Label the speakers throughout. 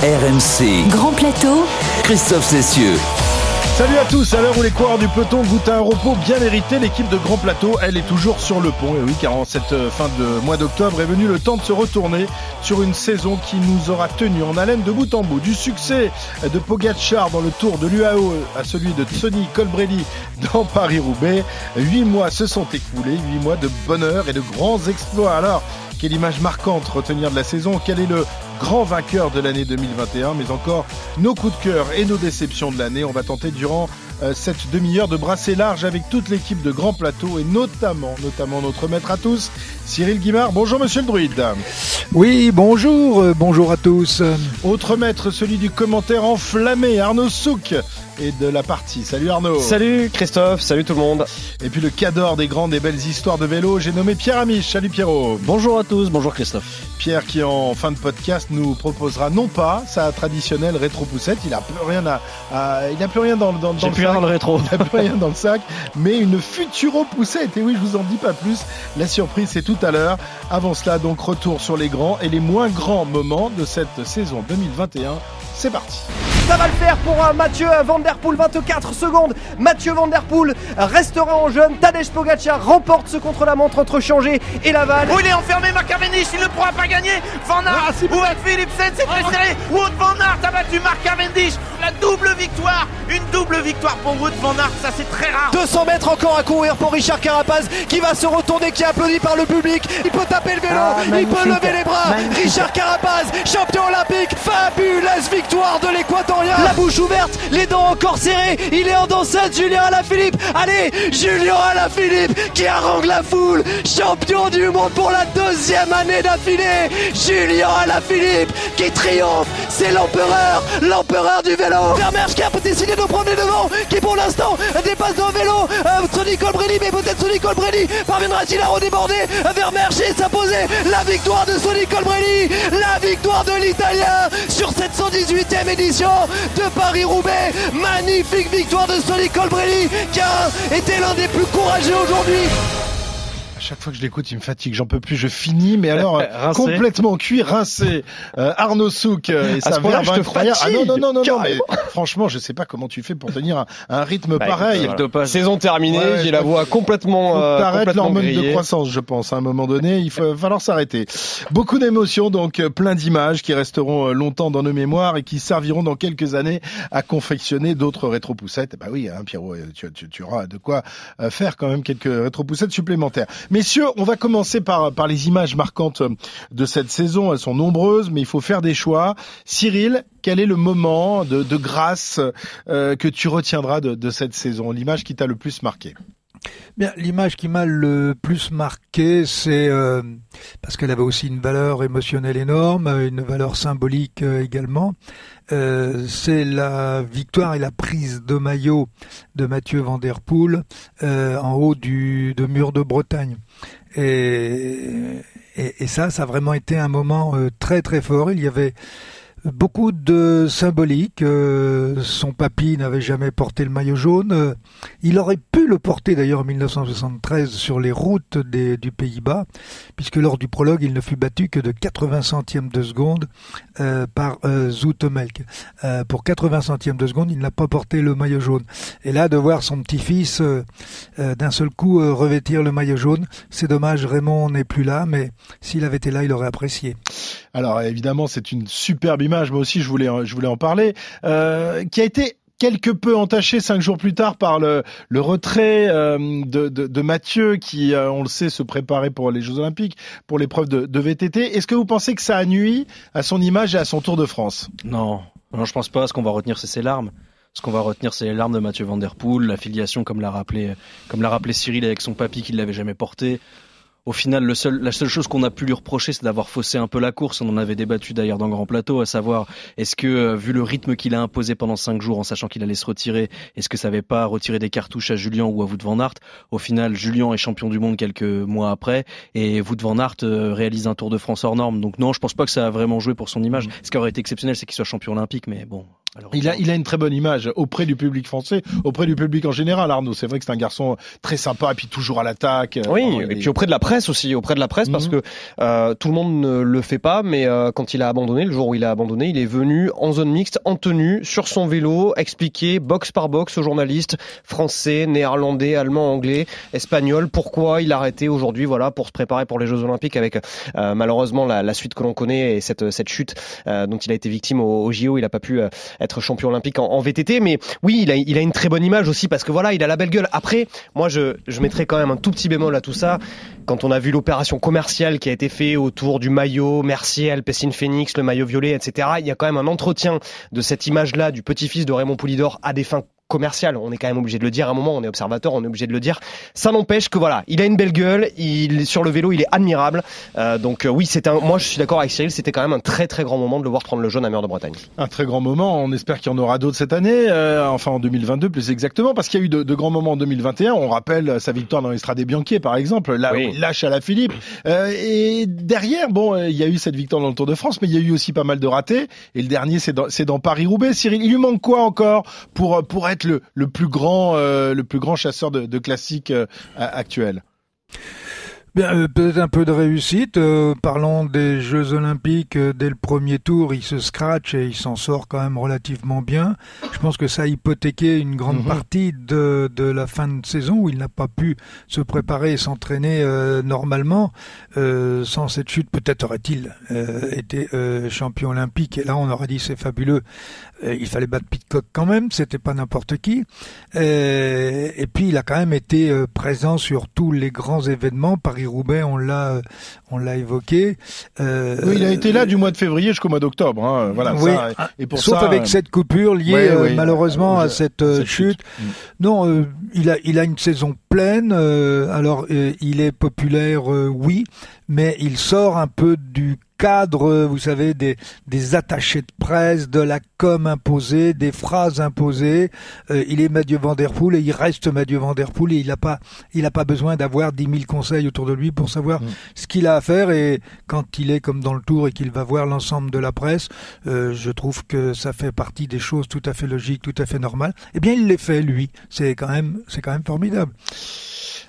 Speaker 1: RMC.
Speaker 2: Grand plateau.
Speaker 1: Christophe Cessieux.
Speaker 3: Salut à tous, à l'heure où les coureurs du peloton goûtent à un repos bien mérité, l'équipe de Grand Plateau, elle est toujours sur le pont. Et oui, car en cette euh, fin de mois d'octobre est venu le temps de se retourner sur une saison qui nous aura tenu en haleine de bout en bout. Du succès de Pogacar dans le tour de l'UAO à celui de Tony Colbrelli dans Paris-Roubaix, huit mois se sont écoulés, huit mois de bonheur et de grands exploits. Alors, quelle image marquante retenir de la saison? Quel est le grand vainqueur de l'année 2021 Mais encore nos coups de cœur et nos déceptions de l'année. On va tenter durant euh, cette demi-heure de brasser large avec toute l'équipe de Grand Plateau et notamment, notamment notre maître à tous, Cyril Guimard. Bonjour Monsieur le Druide.
Speaker 4: Oui, bonjour, euh, bonjour à tous.
Speaker 3: Autre maître, celui du commentaire enflammé, Arnaud Souk et de la partie. Salut Arnaud.
Speaker 5: Salut Christophe, salut tout le monde.
Speaker 3: Et puis le cador des grandes et belles histoires de vélo, j'ai nommé Pierre Amiche. Salut Pierrot.
Speaker 5: Bonjour à tous, bonjour Christophe.
Speaker 3: Pierre qui en fin de podcast nous proposera non pas sa traditionnelle rétro poussette, il a plus rien à, il a plus rien dans, dans, dans
Speaker 5: le plus rien dans le rétro.
Speaker 3: Il a plus rien dans le sac, mais une futuro poussette. Et oui, je vous en dis pas plus. La surprise c'est tout à l'heure. Avant cela donc retour sur les grands et les moins grands moments de cette saison 2021. C'est parti.
Speaker 6: Ça va le faire pour euh, Mathieu Van Der Poel, 24 secondes. Mathieu Van Der Poel restera en jeune. Tadej Pogacar remporte ce contre-la-montre entre Changé et Laval.
Speaker 7: Oh, il est enfermé, Marc Cavendish, il ne pourra pas gagner. Van Aert, ah, Wout Philipsen, c'est très serré. Wout Van Aert a battu Marc Cavendish. La double victoire, une double victoire pour Wout Van Aert, ça c'est très rare.
Speaker 6: 200 mètres encore à courir pour Richard Carapaz qui va se retourner, qui est applaudi par le public. Il peut taper le vélo,
Speaker 4: Ah,
Speaker 6: il peut lever les bras.
Speaker 4: Magnifique.
Speaker 6: Richard Carapaz, champion olympique, fabuleuse victoire de La bouche ouverte, les dents encore serrées. Il est en dansette, Julien Alaphilippe. Allez, Julien Alaphilippe qui harangue la foule. Champion du monde pour la deuxième année d'affilée. Julien Alaphilippe qui triomphe. C'est l'empereur, l'empereur du vélo. Vermeersch qui a décidé de prendre les devants, qui pour l'instant dépasse dans le vélo. Euh, Sonny Colbrelli, mais peut-être Sonny Colbrelli parviendra-t-il à redéborder Vermeersch et s'imposer la victoire de Sonny Colbrelli, la victoire de l'Italien sur cette 118e édition de Paris-Roubaix. Magnifique victoire de Sonny Colbrelli qui a été l'un des plus courageux aujourd'hui.
Speaker 3: À chaque fois que je l'écoute, il me fatigue, j'en peux plus, je finis, mais alors euh,
Speaker 5: Rincé.
Speaker 3: complètement cuit, rincé. Euh, Arnaud Souk euh, et
Speaker 5: À
Speaker 3: sa verve
Speaker 5: je te
Speaker 3: incroyable. Ah non, non, non, non, non, mais franchement, je sais pas comment tu fais pour tenir un, un rythme
Speaker 5: Bah,
Speaker 3: pareil.
Speaker 5: écoute, voilà. Saison terminée,
Speaker 3: Ouais,
Speaker 5: j'ai la voix complètement, euh,
Speaker 3: t'arrêtes
Speaker 5: complètement
Speaker 3: l'hormone de croissance, je pense. À un moment donné, il faut- va falloir s'arrêter. Beaucoup d'émotions, donc euh, plein d'images qui resteront euh, longtemps dans nos mémoires et qui serviront dans quelques années à confectionner d'autres rétropoussettes. Bah oui, hein, Pierrot, euh, tu, tu- tu auras de quoi euh, faire quand même quelques rétropoussettes supplémentaires. Messieurs, on va commencer par, par les images marquantes de cette saison. Elles sont nombreuses, mais il faut faire des choix. Cyril, quel est le moment de, grâce euh, que tu retiendras de cette saison? L'image qui t'a le plus marqué
Speaker 4: Bien, l'image qui m'a le plus marqué, c'est euh, parce qu'elle avait aussi une valeur émotionnelle énorme, une valeur symbolique euh, également. Euh, c'est la victoire et la prise de maillot de Mathieu Van Der Poel euh, en haut du de mur de Bretagne. Et, et, et ça, ça a vraiment été un moment euh, très très fort. Il y avait beaucoup de symbolique. Euh, son papy n'avait jamais porté le maillot jaune. Euh, il aurait pu le porter d'ailleurs en 1973 sur les routes du Pays-Bas, puisque lors du prologue, il ne fut battu que de 80 centièmes de seconde euh, par euh, Zoetemelk. Euh, pour 80 centièmes de seconde, il n'a pas porté le maillot jaune. Et là, de voir son petit-fils d'un seul coup revêtir le maillot jaune, c'est dommage, Raymond n'est plus là, mais s'il avait été là, il aurait apprécié.
Speaker 3: Alors évidemment, c'est une superbe image. Moi aussi, je voulais, je voulais en parler. Euh, qui a été quelque peu entaché cinq jours plus tard par le, le retrait euh, de, de, de Mathieu, qui, euh, on le sait, se préparait pour les Jeux Olympiques, pour l'épreuve de, de VTT. Est-ce que vous pensez que ça a nuit à son image et à son Tour de France?
Speaker 5: Non, non, je pense pas. Ce qu'on va retenir, c'est ses larmes. Ce qu'on va retenir, c'est les larmes de Mathieu Van Der Poel, la filiation, comme l'a rappelé, comme l'a rappelé Cyril avec son papy qui ne l'avait jamais porté. Au final, le seul, la seule chose qu'on a pu lui reprocher, c'est d'avoir faussé un peu la course. On en avait débattu d'ailleurs dans Grand Plateau, à savoir, est-ce que, euh, vu le rythme qu'il a imposé pendant cinq jours, en sachant qu'il allait se retirer, est-ce que ça n'avait pas retiré des cartouches à Julien ou à Wout van Aert? Au final, Julien est champion du monde quelques mois après, et Wout van Aert euh, réalise un Tour de France hors norme. Donc non, je pense pas que ça a vraiment joué pour son image. Ce qui aurait été exceptionnel, c'est qu'il soit champion olympique, mais bon,
Speaker 3: Il a, il a une très bonne image auprès du public français, auprès du public en général, Arnaud. C'est vrai que c'est un garçon très sympa et puis toujours à l'attaque.
Speaker 2: Oui, et puis auprès de la presse aussi, auprès de la presse, parce
Speaker 3: Mhm.
Speaker 2: que euh, tout le monde ne le fait pas, mais euh, quand il a abandonné, le jour où il a abandonné, il est venu en zone mixte, en tenue, sur son vélo, expliquer box par box aux journalistes français, néerlandais, allemand, anglais, espagnol, pourquoi il a arrêté aujourd'hui, voilà, pour se préparer pour les Jeux Olympiques avec euh, malheureusement la, la suite que l'on connaît et cette, cette chute euh, dont il a été victime au, au JO, il a pas pu euh, être champion olympique en, VTT, mais oui, il a, il a une très bonne image aussi parce que voilà, il a la belle gueule. Après, moi, je, je mettrais quand même un tout petit bémol à tout ça. Quand on a vu l'opération commerciale qui a été faite autour du maillot Mercier, Alpecin Phoenix, le maillot violet, etc., il y a quand même un entretien de cette image-là du petit-fils de Raymond Poulidor à des fins commerciales. On est quand même obligé de le dire à un moment, on est observateur, on est obligé de le dire. Ça n'empêche que voilà, il a une belle gueule, il sur le vélo, il est admirable. Euh, donc euh, oui, un moi je suis d'accord avec Cyril, c'était quand même un très très grand moment de le voir prendre le jaune à Mur de Bretagne.
Speaker 3: Un très grand moment. On espère qu'il y en aura d'autres cette année, euh, enfin en 2022 plus exactement, parce qu'il y a eu de, de grands moments en 2021. On rappelle sa victoire dans l'Estrade des Bianchi, par exemple, là
Speaker 2: Oui.
Speaker 3: lâche à la Philippe. Euh, et derrière, bon, euh, il y a eu cette victoire dans le Tour de France, mais il y a eu aussi pas mal de ratés. Et le dernier, c'est dans, dans Paris-Roubaix. Cyril, il lui manque quoi encore pour pour être le, plus grand euh, le plus grand chasseur de, de classiques euh, actuel
Speaker 4: Bien, euh, peut-être un peu de réussite. Euh, parlons des Jeux Olympiques. euh, dès le premier tour, il se scratch et il s'en sort quand même relativement bien. Je pense que ça a hypothéqué une grande
Speaker 3: Mhm.
Speaker 4: partie de, de la fin de saison où il n'a pas pu se préparer et s'entraîner euh, normalement. Euh, sans cette chute, peut-être aurait-il euh, été euh, champion olympique. Et là, on aurait dit c'est fabuleux. Euh, il fallait battre Pitcock quand même. C'était pas n'importe qui. Euh, et puis, il a quand même été euh, présent sur tous les grands événements. Paris-Roubaix, on l'a, on l'a évoqué. Euh,
Speaker 3: Oui, il a été là du mois de février jusqu'au mois d'octobre. Hein, voilà.
Speaker 4: oui,
Speaker 3: ça,
Speaker 4: ah,
Speaker 3: et pour
Speaker 4: sauf
Speaker 3: ça,
Speaker 4: avec
Speaker 3: euh,
Speaker 4: cette coupure liée
Speaker 3: ouais,
Speaker 4: euh, malheureusement
Speaker 3: euh,
Speaker 4: à cette, euh,
Speaker 3: cette chute.
Speaker 4: chute.
Speaker 3: Mm.
Speaker 4: Non, euh, il a il a une saison pleine. euh, alors euh, il est populaire, euh, oui, mais il sort un peu du cadre, vous savez, des des attachés de presse, de la com imposée, des phrases imposées. Euh, il est Mathieu Van Der Poel et il reste Mathieu Van Der Poel et il n'a pas il a pas besoin d'avoir dix mille conseils autour de lui pour savoir
Speaker 3: Mm.
Speaker 4: ce qu'il a à faire. Et quand il est comme dans le Tour et qu'il va voir l'ensemble de la presse, euh, je trouve que ça fait partie des choses tout à fait logiques, tout à fait normales. Eh bien, il les fait lui. C'est quand même, c'est quand même formidable.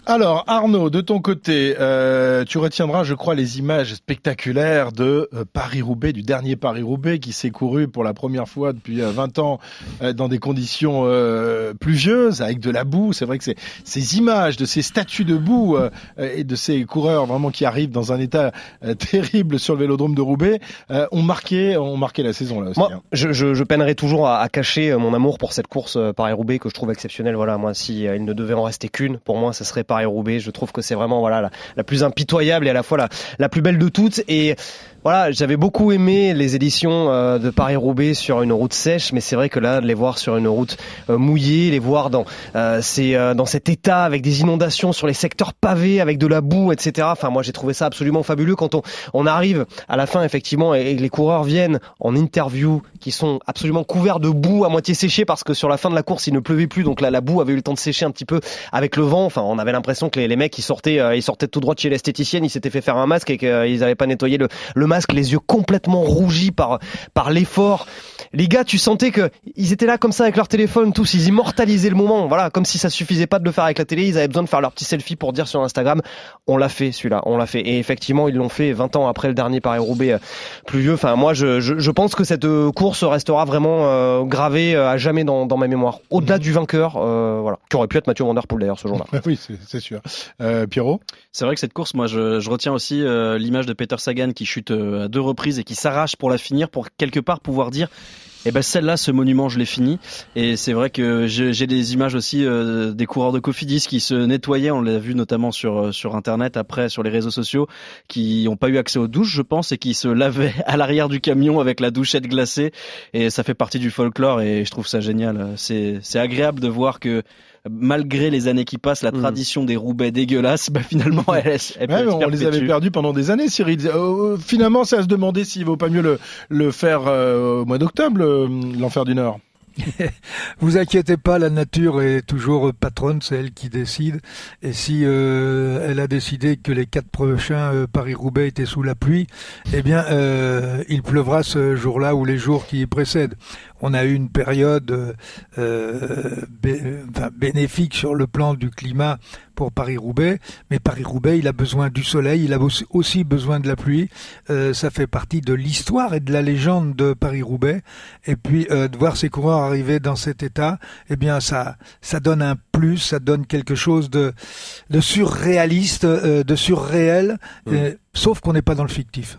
Speaker 3: Alors Arnaud, de ton côté, euh, tu retiendras, je crois, les images spectaculaires de euh, Paris-Roubaix, du dernier Paris-Roubaix qui s'est couru pour la première fois depuis euh, 20 ans euh, dans des conditions euh, pluvieuses, avec de la boue. C'est vrai que c'est ces images de ces statues de boue euh, et de ces coureurs vraiment qui arrivent dans un état euh, terrible sur le vélodrome de Roubaix euh, ont marqué, ont marqué la saison là aussi.
Speaker 2: Moi,
Speaker 3: hein.
Speaker 2: je, je, je peinerai toujours à, à cacher euh, mon amour pour cette course euh, Paris-Roubaix que je trouve exceptionnelle. Voilà, moi, si euh, il ne devait en rester qu'une, pour moi, ça serait Paris-Roubaix. Je trouve que c'est vraiment voilà la, la plus impitoyable et à la fois la, la plus belle de toutes. Et voilà, j'avais beaucoup aimé les éditions euh, de Paris-Roubaix sur une route sèche, mais c'est vrai que là, de les voir sur une route euh, mouillée, les voir dans euh, ces, euh, dans cet état avec des inondations sur les secteurs pavés, avec de la boue, etc. Enfin, moi, j'ai trouvé ça absolument fabuleux quand on, on arrive à la fin, effectivement, et, les coureurs viennent en interview, qui sont absolument couverts de boue, à moitié séchés, parce que sur la fin de la course, il ne pleuvait plus, donc là, la boue avait eu le temps de sécher un petit peu avec le vent. Enfin, on avait l'impression que les, les mecs, ils sortaient, euh, ils sortaient tout droit de chez l'esthéticienne, ils s'étaient fait faire un masque et qu'ils n'avaient pas nettoyé le, le masque, les yeux complètement rougis par par l'effort. Les gars, tu sentais que ils étaient là comme ça avec leur téléphone, tous, ils immortalisaient le moment. Voilà, comme si ça suffisait pas de le faire avec la télé, ils avaient besoin de faire leur petit selfie pour dire sur Instagram, on l'a fait celui-là, on l'a fait. Et effectivement, ils l'ont fait 20 ans après le dernier Paris-Roubaix euh, pluvieux. Enfin, moi, je, je, je pense que cette euh, course restera vraiment euh, gravée euh, à jamais dans, dans ma mémoire. Au-delà du vainqueur, euh, voilà, qui aurait pu être Mathieu Van Der Poel d'ailleurs ce jour-là.
Speaker 3: oui, c'est- c'est sûr. Euh, Pierrot?
Speaker 5: C'est vrai que cette course, moi, je, je retiens aussi euh, l'image de Peter Sagan qui chute euh, à deux reprises et qui s'arrache pour la finir, pour quelque part pouvoir dire, eh ben celle-là, ce monument, je l'ai fini. Et c'est vrai que j'ai j'ai des images aussi euh, des coureurs de Cofidis qui se nettoyaient, on l'a vu notamment sur euh, sur internet, après sur les réseaux sociaux, qui n'ont pas eu accès aux douches, je pense, et qui se lavaient à l'arrière du camion avec la douchette glacée. Et ça fait partie du folklore et je trouve ça génial. C'est c'est agréable de voir que malgré les années qui passent, la
Speaker 2: Mm.
Speaker 5: tradition des Roubaix dégueulasses, bah finalement, elle, elle,
Speaker 3: Ouais, on les avait perdus pendant des années, Cyril. Euh, finalement, c'est à se demander s'il vaut pas mieux le, le faire euh, au mois d'octobre, le- l'enfer du Nord.
Speaker 4: vous inquiétez pas, la nature est toujours patronne, c'est elle qui décide. Et si euh, elle a décidé que les quatre prochains euh, Paris-Roubaix étaient sous la pluie, eh bien, euh, il pleuvra ce jour-là ou les jours qui précèdent. On a eu une période bénéfique sur le plan du climat pour Paris-Roubaix, mais Paris-Roubaix, il a besoin du soleil, il a aussi besoin de la pluie. ça fait partie de l'histoire et de la légende de Paris-Roubaix. Et puis de voir ces coureurs arriver dans cet état, eh bien ça, ça donne un plus, ça donne quelque chose de, de surréaliste, euh, de surréel, mmh. euh, sauf qu'on n'est pas dans le fictif.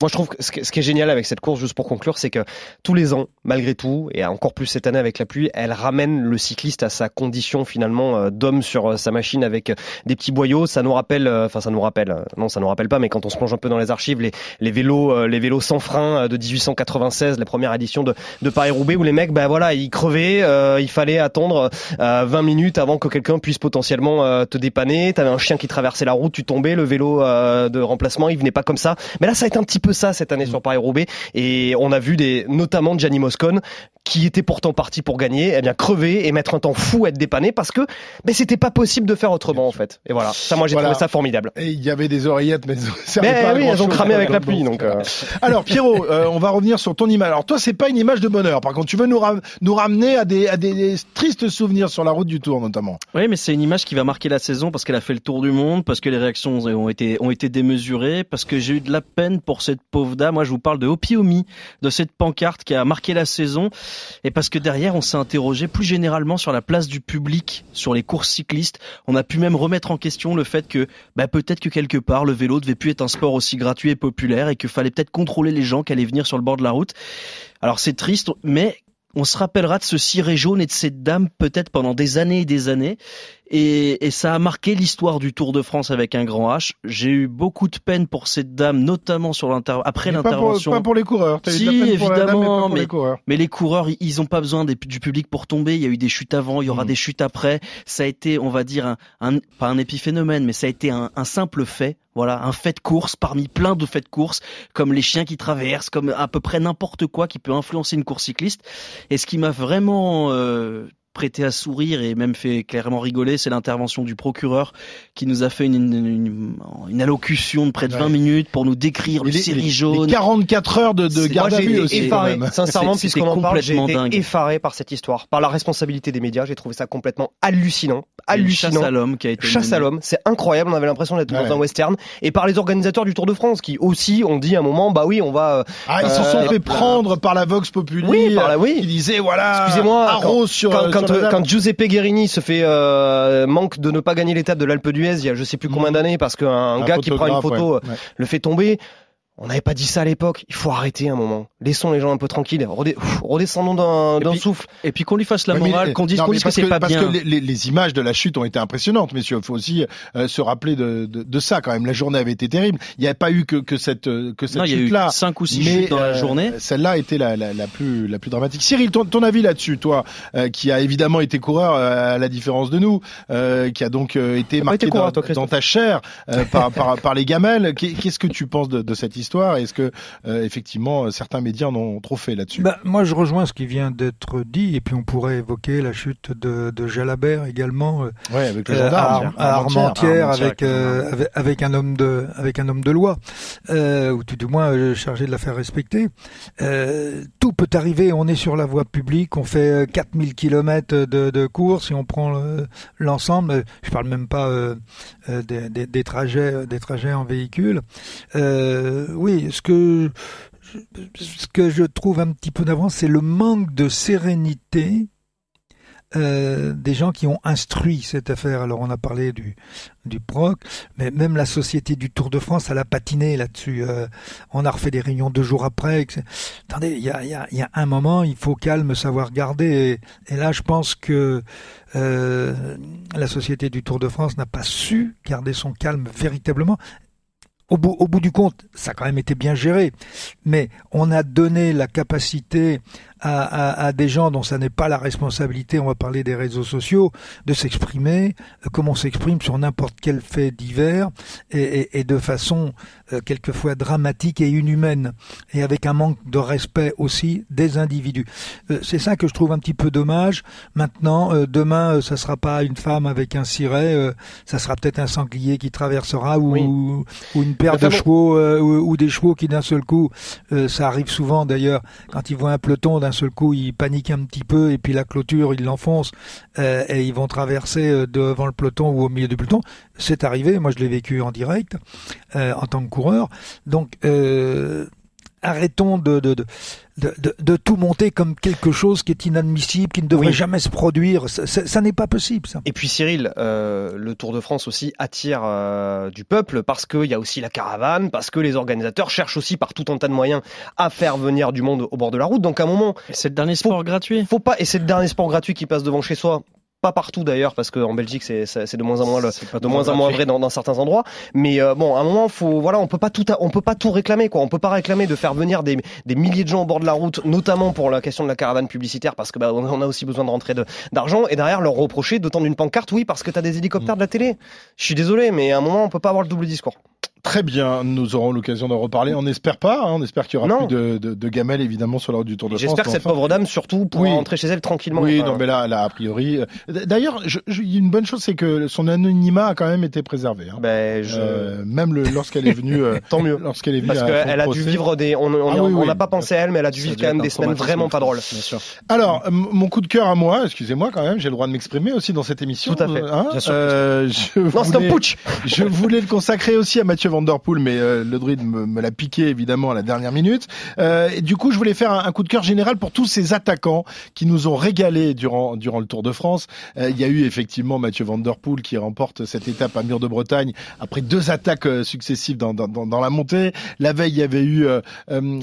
Speaker 2: Moi, je trouve que ce qui est génial avec cette course, juste pour conclure, c'est que tous les ans, malgré tout, et encore plus cette année avec la pluie, elle ramène le cycliste à sa condition finalement euh, d'homme sur euh, sa machine avec euh, des petits boyaux. Ça nous rappelle, enfin ça nous rappelle, non, ça nous rappelle pas, mais quand on se plonge un peu dans les archives, les, vélos, les vélos sans frein de 1896, la première édition de, de Paris-Roubaix, où les mecs, ben voilà, ils crevaient, il fallait attendre 20 minutes avant que quelqu'un puisse potentiellement te dépanner. T'avais un chien qui traversait la route, tu tombais, le vélo de remplacement, il venait pas comme ça. Mais là, ça a été un petit peu ça cette année sur Paris-Roubaix. Et on a vu des, notamment Gianni Moscone, qui était pourtant parti pour gagner, eh bien crever et mettre un temps fou à être dépanné parce que mais c'était pas possible de faire autrement en fait. Et voilà, ça moi j'ai trouvé ça formidable.
Speaker 3: Et il y avait des oreillettes mais
Speaker 2: ça mais oui, elles ont cramé avec la pluie donc. Euh.
Speaker 3: Alors Pierrot, euh, on va revenir sur ton image. Alors toi c'est pas une image de bonheur. Par contre, tu veux nous, nous ramener à des à des, tristes souvenirs sur la route du Tour notamment.
Speaker 5: Oui, mais c'est une image qui va marquer la saison parce qu'elle a fait le tour du monde, parce que les réactions ont été ont été démesurées, parce que j'ai eu de la peine pour cette pauvre dame. Moi, je vous parle de Opiomi, de cette pancarte qui a marqué la saison et parce que derrière on s'est interrogé plus généralement sur la place du public sur les courses cyclistes. On a pu même remettre en question le fait que bah, peut-être que quelque part le vélo devait plus être un sport aussi gratuit et populaire et qu'il fallait peut-être contrôler les gens qui allaient venir sur le bord de la route. Alors c'est triste, mais on se rappellera de ce ciré jaune et de cette dame peut-être pendant des années et des années. Et, et, ça a marqué l'histoire du Tour de France avec un grand H. J'ai eu beaucoup de peine pour cette dame, notamment sur l'inter après l'intervention.
Speaker 3: Pas, pour les coureurs.
Speaker 5: Si, évidemment, mais, les coureurs. mais les coureurs, ils ont pas besoin des, du public pour tomber. Il y a eu des chutes avant, il y aura hmm. des chutes après. Ça a été, on va dire, un, un pas un épiphénomène, mais ça a été un, un, simple fait. Voilà, un fait de course parmi plein de faits de course, comme les chiens qui traversent, comme à peu près n'importe quoi qui peut influencer une course cycliste. Et ce qui m'a vraiment euh, prêté à sourire et même fait clairement rigoler, c'est l'intervention du procureur qui nous a fait une, une, une, allocution de près de 20 minutes pour nous décrire le série jaune.
Speaker 3: 44 heures de, de garde à vue aussi.
Speaker 2: Effaré, sincèrement, puisqu'on en parle, j'ai été effaré par cette histoire, par la responsabilité des médias. J'ai trouvé ça complètement hallucinant. Hallucinant.
Speaker 5: Chasse à l'homme qui a été.
Speaker 2: Chasse à l'homme, c'est incroyable. On avait l'impression d'être dans un western. Et par les organisateurs du Tour de France qui aussi ont dit à un moment, bah oui, on va.
Speaker 3: Ah, ils se sont euh, fait prendre par la Vox Populi.
Speaker 2: Oui, par la, oui.
Speaker 3: Ils disaient voilà.
Speaker 2: Excusez-moi. sur. Quand, quand Giuseppe Guerini se fait euh, manque de ne pas gagner l'étape de l'Alpe d'Huez il y a je sais plus combien mmh. d'années parce qu'un gars qui prend une photo euh, le fait tomber. On n'avait pas dit ça à l'époque. Il faut arrêter un moment. Laissons les gens un peu tranquilles. redescendons d'un souffle.
Speaker 5: Et puis qu'on lui fasse la morale, qu'on dise, que c'est pas
Speaker 3: bien.
Speaker 5: Parce
Speaker 3: que les, les, images de la chute ont été impressionnantes, messieurs. Il faut aussi euh, se rappeler de, de, de, ça quand même. La journée avait été terrible. Il n'y avait pas eu que, que cette euh, que cette chute-là.
Speaker 5: Il y a eu cinq ou six chutes dans la euh, journée.
Speaker 3: Celle-là était la, la, la, plus la plus dramatique. Cyril, ton, ton avis là-dessus, toi, qui a évidemment été coureur à la différence de nous, qui a donc été marqué dans, dans, ta chair par, par, par les gamelles. Qu'est-ce que tu penses de, de cette histoire Est-ce que euh, effectivement, certains médias en ont trop fait là-dessus?
Speaker 4: Bah, moi, je rejoins ce qui vient d'être dit, et puis on pourrait évoquer la chute de, de Jalabert également. Euh,
Speaker 3: avec le euh, gendarme,
Speaker 4: à, Armentières, avec, avec, un homme de, avec un homme de loi, ou tout du moins chargé de la faire respecter. tout peut arriver. On est sur la voie publique, on fait 4000 km de, de course, et on prend l'ensemble. je parle même pas des, des, des, trajets, des trajets en véhicule. Oui, ce que ce que je trouve un petit peu d'avance, c'est le manque de sérénité euh, des gens qui ont instruit cette affaire. Alors on a parlé du, PROC, mais même la société du Tour de France, elle a patiné là-dessus. Euh, on a refait des réunions deux jours après. Attendez, il y a, un moment, il faut calme, savoir garder. Et, là, je pense que euh, la société du Tour de France n'a pas su garder son calme véritablement au bout, du compte, ça a quand même été bien géré, mais on a donné la capacité à, à, des gens dont ça n'est pas la responsabilité, on va parler des réseaux sociaux, de s'exprimer euh, comme on s'exprime sur n'importe quel fait divers et, et, de façon euh, quelquefois dramatique et inhumaine et avec un manque de respect aussi des individus. Euh, c'est ça que je trouve un petit peu dommage. Maintenant, demain, ça sera pas une femme avec un ciré, ça sera peut-être un sanglier qui traversera ou, ou, une paire de chevaux ou, ou, des chevaux qui d'un seul coup, ça arrive souvent d'ailleurs quand ils voient un peloton d'un seul coup ils paniquent un petit peu et puis la clôture ils l'enfoncent euh, et ils vont traverser euh, devant le peloton ou au milieu du peloton. C'est arrivé, moi je l'ai vécu en direct euh, en tant que coureur. Donc arrêtons de, de, de, de, tout monter comme quelque chose qui est inadmissible, qui ne devrait jamais se produire. Ça, n'est pas possible, ça.
Speaker 2: Et puis Cyril, euh, le Tour de France aussi attire euh, du peuple parce qu'il y a aussi la caravane, parce que les organisateurs cherchent aussi par tout un tas de moyens à faire venir du monde au bord de la route. Donc à un moment,
Speaker 5: c'est le dernier sport gratuit.
Speaker 2: Faut pas, et c'est le dernier sport gratuit qui passe devant chez soi pas partout d'ailleurs parce qu'en Belgique c'est de moins en moins le, de moins en moins vrai dans, dans, certains endroits. Mais euh, bon à un moment faut voilà on peut pas tout on peut pas tout réclamer quoi. On peut pas réclamer de faire venir des, des milliers de gens au bord de la route notamment pour la question de la caravane publicitaire parce que bah, on a aussi besoin de rentrer d'argent et derrière leur reprocher de tendre une pancarte oui parce que tu as des hélicoptères de la télé. Je suis désolé mais à un moment on peut pas avoir le double discours
Speaker 3: Très bien, nous aurons l'occasion d'en reparler. On n'espère pas, hein, on espère qu'il y aura plus de, de, de, gamelles évidemment sur la route du Tour de France.
Speaker 2: J'espère que cette pauvre dame surtout pourra rentrer chez elle tranquillement.
Speaker 3: Oui, non mais là, là a priori. Euh, d'ailleurs, une bonne chose, c'est que son anonymat a quand même été préservé. Hein.
Speaker 2: Ben, je... euh,
Speaker 3: même lorsqu'elle est venue. Euh,
Speaker 2: Tant mieux.
Speaker 3: Lorsqu'elle est venue.
Speaker 2: Parce qu'elle a dû vivre des. On n'a ah pas pensé à elle, mais elle a dû vivre quand même des semaines vraiment pas drôles. Bien
Speaker 3: sûr. Alors, mon coup de cœur à moi, excusez-moi quand même, j'ai le droit de m'exprimer aussi dans cette émission.
Speaker 2: Tout à fait.
Speaker 3: Hein, bien sûr. Euh, je non,
Speaker 2: voulais, putsch.
Speaker 3: Je voulais le consacrer aussi à Mathieu Van Der Poel, mais euh, le druide me, l'a piqué évidemment à la dernière minute. Euh, du coup, je voulais faire un, coup de cœur général pour tous ces attaquants qui nous ont régalé durant durant le Tour de France. Euh, il y a eu effectivement Mathieu Van Der Poel qui remporte cette étape à Mur de Bretagne après deux attaques successives dans, dans, dans, la montée. La veille, il y avait eu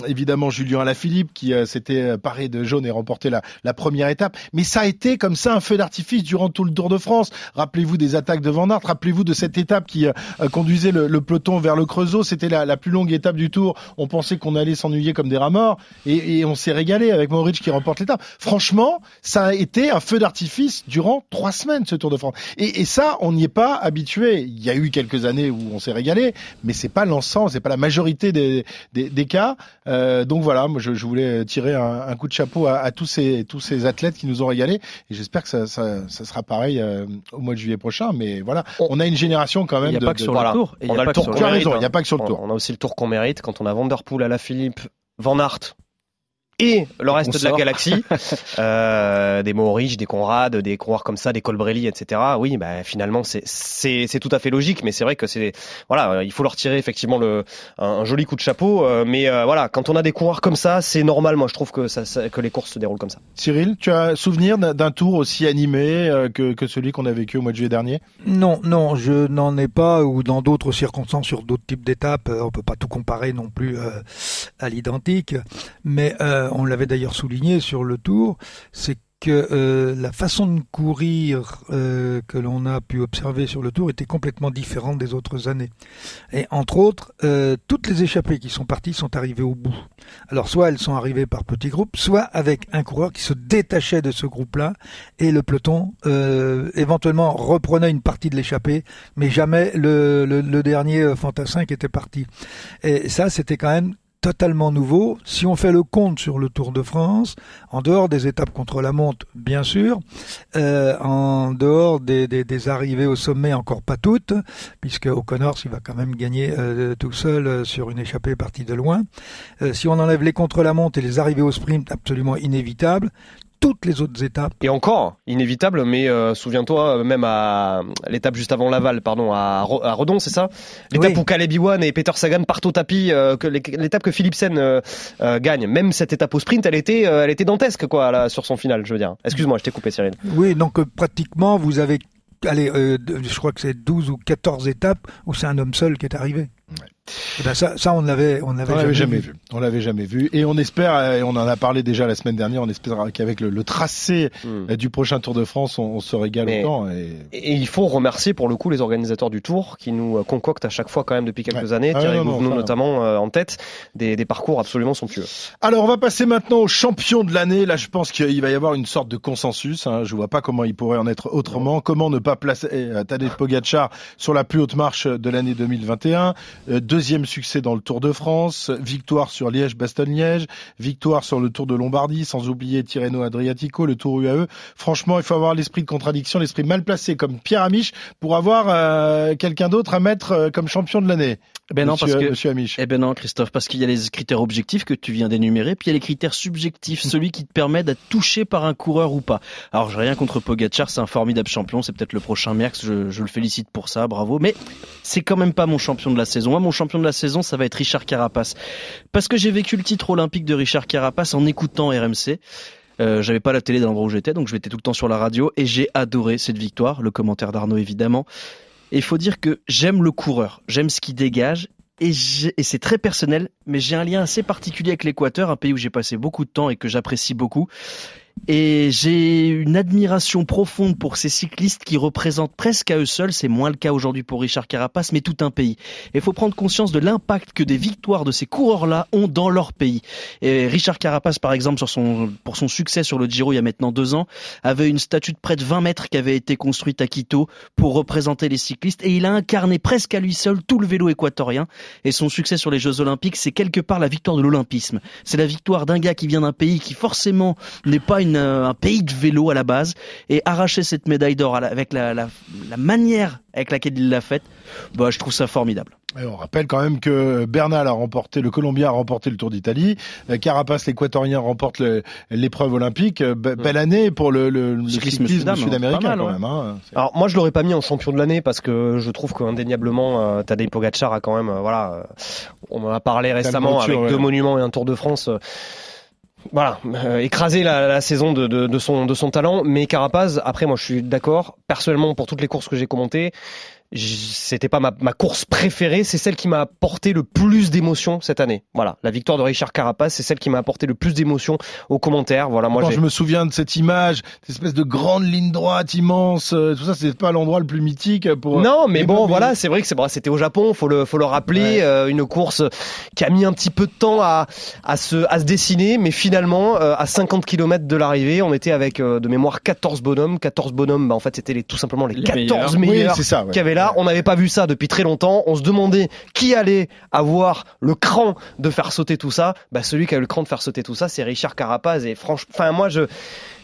Speaker 3: évidemment Julien Alaphilippe qui s'était paré de jaune et remporté la, la première étape. Mais ça a été comme ça un feu d'artifice durant tout le Tour de France. Rappelez-vous des attaques de Van Aert, rappelez-vous de cette étape qui conduisait le, le, peloton vers le Creusot c'était la, la, plus longue étape du tour. On pensait qu'on allait s'ennuyer comme des rats morts et, et on s'est régalé avec Maurice qui remporte l'étape. Franchement, ça a été un feu d'artifice durant trois semaines ce Tour de France. Et, et ça, on n'y est pas habitué. Il y a eu quelques années où on s'est régalé, mais c'est pas l'ensemble, c'est pas la majorité des, des, des cas. Euh, donc voilà, moi je, je voulais tirer un, un, coup de chapeau à, à, tous ces tous ces athlètes qui nous ont régalé. Et j'espère que ça, ça, ça, sera pareil euh, au mois de juillet prochain. Mais voilà, on, a une génération quand même.
Speaker 5: Il n'y a, pas que sur le tour.
Speaker 3: On a le tour. Tu as raison. Il n'y a pas que sur le tour.
Speaker 2: On a aussi le tour qu'on mérite quand on a Vanderpool à la Philippe, Van Aert, et le reste de la galaxie, euh, des Maurice, des Conrad, des coureurs comme ça, des Colbrelli, etc. Oui, bah, finalement c'est tout à fait logique, mais c'est vrai que c'est voilà, il faut leur tirer effectivement le un, joli coup de chapeau, euh, mais euh, voilà, quand on a des coureurs comme ça, c'est normal. Moi, je trouve que ça, que les courses se déroulent comme ça.
Speaker 3: Cyril, tu as souvenir d'un tour aussi animé euh, que que celui qu'on a vécu au mois de juillet dernier?
Speaker 4: Non, non, je n'en ai pas ou dans d'autres circonstances sur d'autres types d'étapes. On peut pas tout comparer non plus à l'identique, mais euh, on l'avait d'ailleurs souligné sur le tour, c'est que euh, la façon de courir euh, que l'on a pu observer sur le tour était complètement différente des autres années. Et entre autres, toutes les échappées qui sont parties sont arrivées au bout. Alors soit elles sont arrivées par petits groupes, soit avec un coureur qui se détachait de ce groupe-là et le peloton éventuellement reprenait une partie de l'échappée, mais jamais le, le, le dernier fantassin qui était parti. Et ça, c'était quand même totalement nouveau. Si on fait le compte sur le Tour de France, en dehors des étapes contre la montre, bien sûr, euh, en dehors des, arrivées au sommet, encore pas toutes, puisque O'Connor, il va quand même gagner euh, tout seul euh, sur une échappée partie de loin. si on enlève les contre-la-montre et les arrivées au sprint, absolument inévitables, toutes les autres étapes.
Speaker 2: Et encore, inévitable, mais euh, souviens-toi, même à l'étape juste avant Laval, pardon, à, Redon, c'est ça? L'étape où Caleb Iwan et Peter Sagan partent au tapis, euh, que l'étape que Philipsen euh, gagne. Même cette étape au sprint, elle était, elle était dantesque, quoi, là, sur son final, je veux dire. Excuse-moi, je t'ai coupé, Cyril.
Speaker 4: Oui, donc pratiquement, vous avez allez, je crois que c'est 12 ou 14 étapes où c'est un homme seul qui est arrivé. Eh ben ça, ça, on l'avait, on l'avait jamais, vu.
Speaker 3: vu. On l'avait jamais vu. Et on espère, et on en a parlé déjà la semaine dernière, on espère qu'avec le, le tracé
Speaker 2: Hmm.
Speaker 3: euh, du prochain Tour de France, on, on se régale
Speaker 2: Mais-
Speaker 3: autant. Et...
Speaker 2: Et il faut remercier pour le coup les organisateurs du Tour qui nous euh, concoctent à chaque fois quand même depuis quelques
Speaker 3: Ouais.
Speaker 2: années,
Speaker 3: Ah
Speaker 2: Thierry
Speaker 3: non, non,
Speaker 2: notamment euh, en tête, des, des parcours absolument somptueux.
Speaker 3: Alors, on va passer maintenant au champion de l'année. Là, je pense qu'il va y avoir une sorte de consensus. Hein. Je vois pas comment il pourrait en être autrement. Comment ne pas placer euh, Tadej Pogacar sur la plus haute marche de l'année 2021 Euh, Deuxième succès dans le Tour de France, victoire sur Liège-Bastogne-Liège, victoire sur le Tour de Lombardie, sans oublier Tirreno Adriatico, le Tour UAE. Franchement, il faut avoir l'esprit de contradiction, l'esprit mal placé comme Pierre Amiche pour avoir euh, quelqu'un d'autre à mettre euh, comme champion de l'année.
Speaker 5: Ben non,
Speaker 3: Monsieur-
Speaker 5: parce que
Speaker 3: Monsieur Amiche.
Speaker 5: Eh ben non, Christophe, parce qu'il y a les critères objectifs que tu viens d'énumérer, puis il y a les critères subjectifs, celui qui te permet d'être touché par un coureur ou pas. Alors, j'ai rien contre Pogacar, c'est un formidable champion, c'est peut-être le prochain Merckx, je, je le félicite pour ça, bravo. Mais c'est quand même pas mon champion de la saison. Moi, mon champion de la saison, ça va être Richard Carapace, parce que j'ai vécu le titre olympique de Richard Carapace en écoutant RMC. Euh, j'avais pas la télé dans l'endroit où j'étais, donc je m'étais tout le temps sur la radio et j'ai adoré cette victoire. Le commentaire d'Arnaud évidemment. Il faut dire que j'aime le coureur, j'aime ce qu'il dégage et c'est très personnel, mais j'ai un lien assez particulier avec l'Équateur, un pays où j'ai passé beaucoup de temps et que j'apprécie beaucoup. Et j'ai une admiration profonde pour ces cyclistes qui représentent presque à eux seuls, c'est moins le cas aujourd'hui pour Richard Carapace, mais tout un pays. Il faut prendre conscience de l'impact que des victoires de ces coureurs-là ont dans leur pays. Et Richard Carapace, par exemple, sur son, pour son succès sur le Giro il y a maintenant deux ans, avait une statue de près de 20 mètres qui avait été construite à Quito pour représenter les cyclistes et il a incarné presque à lui seul tout le vélo équatorien et son succès sur les Jeux Olympiques c'est quelque part la victoire de l'olympisme. C'est la victoire d'un gars qui vient d'un pays qui forcément n'est pas euh, un pays de vélo à la base et arracher cette médaille d'or avec la, la, la manière avec laquelle il l'a faite, bah, je trouve ça formidable.
Speaker 3: Et on rappelle quand même que Bernal a remporté, le Colombien a remporté le Tour d'Italie, euh, Carapace, l'Équatorien, remporte l'épreuve olympique. Euh, be- Belle année pour le, le, le
Speaker 5: Cyclisme hein,
Speaker 3: sud-américain quand
Speaker 5: ouais.
Speaker 3: même. Hein.
Speaker 2: Alors moi je l'aurais pas mis en champion de l'année parce que je trouve qu'indéniablement euh, Tadej Pogacar a quand même euh, voilà on en a parlé récemment
Speaker 3: voiture,
Speaker 2: avec
Speaker 3: ouais.
Speaker 2: deux monuments et un Tour de France euh, voilà, euh, écraser la, saison de, son, de son talent, mais Carapaz, après moi je suis d'accord, personnellement pour toutes les courses que j'ai commentées, c'était pas ma, ma course préférée, c'est celle qui m'a apporté le plus d'émotion cette année. Voilà, la victoire de Richard Carapaz, c'est celle qui m'a apporté le plus d'émotion aux commentaires. Voilà, moi
Speaker 3: Quand je me souviens de cette image, cette espèce de grande ligne droite immense, euh, tout ça, c'est pas l'endroit le plus mythique pour.
Speaker 2: Non, mais bon, voilà, c'est vrai que c'est bon, c'était au Japon, faut le faut le rappeler,
Speaker 3: Ouais.
Speaker 2: euh, une course qui a mis un petit peu de temps à à se à se dessiner, mais finalement euh, à 50 km de l'arrivée, on était avec euh, de mémoire 14 bonhommes, 14 bonhommes, bah en fait c'était les tout simplement les,
Speaker 5: Les
Speaker 2: 14
Speaker 3: Oui,
Speaker 2: meilleurs
Speaker 3: c'est ça. ouais.
Speaker 2: qu'il y avait là. On n'avait pas vu ça depuis très longtemps. On se demandait qui allait avoir le cran de faire sauter tout ça. Bah, celui qui a eu le cran de faire sauter tout ça, c'est Richard Carapaz. Et franchement, enfin, moi, je,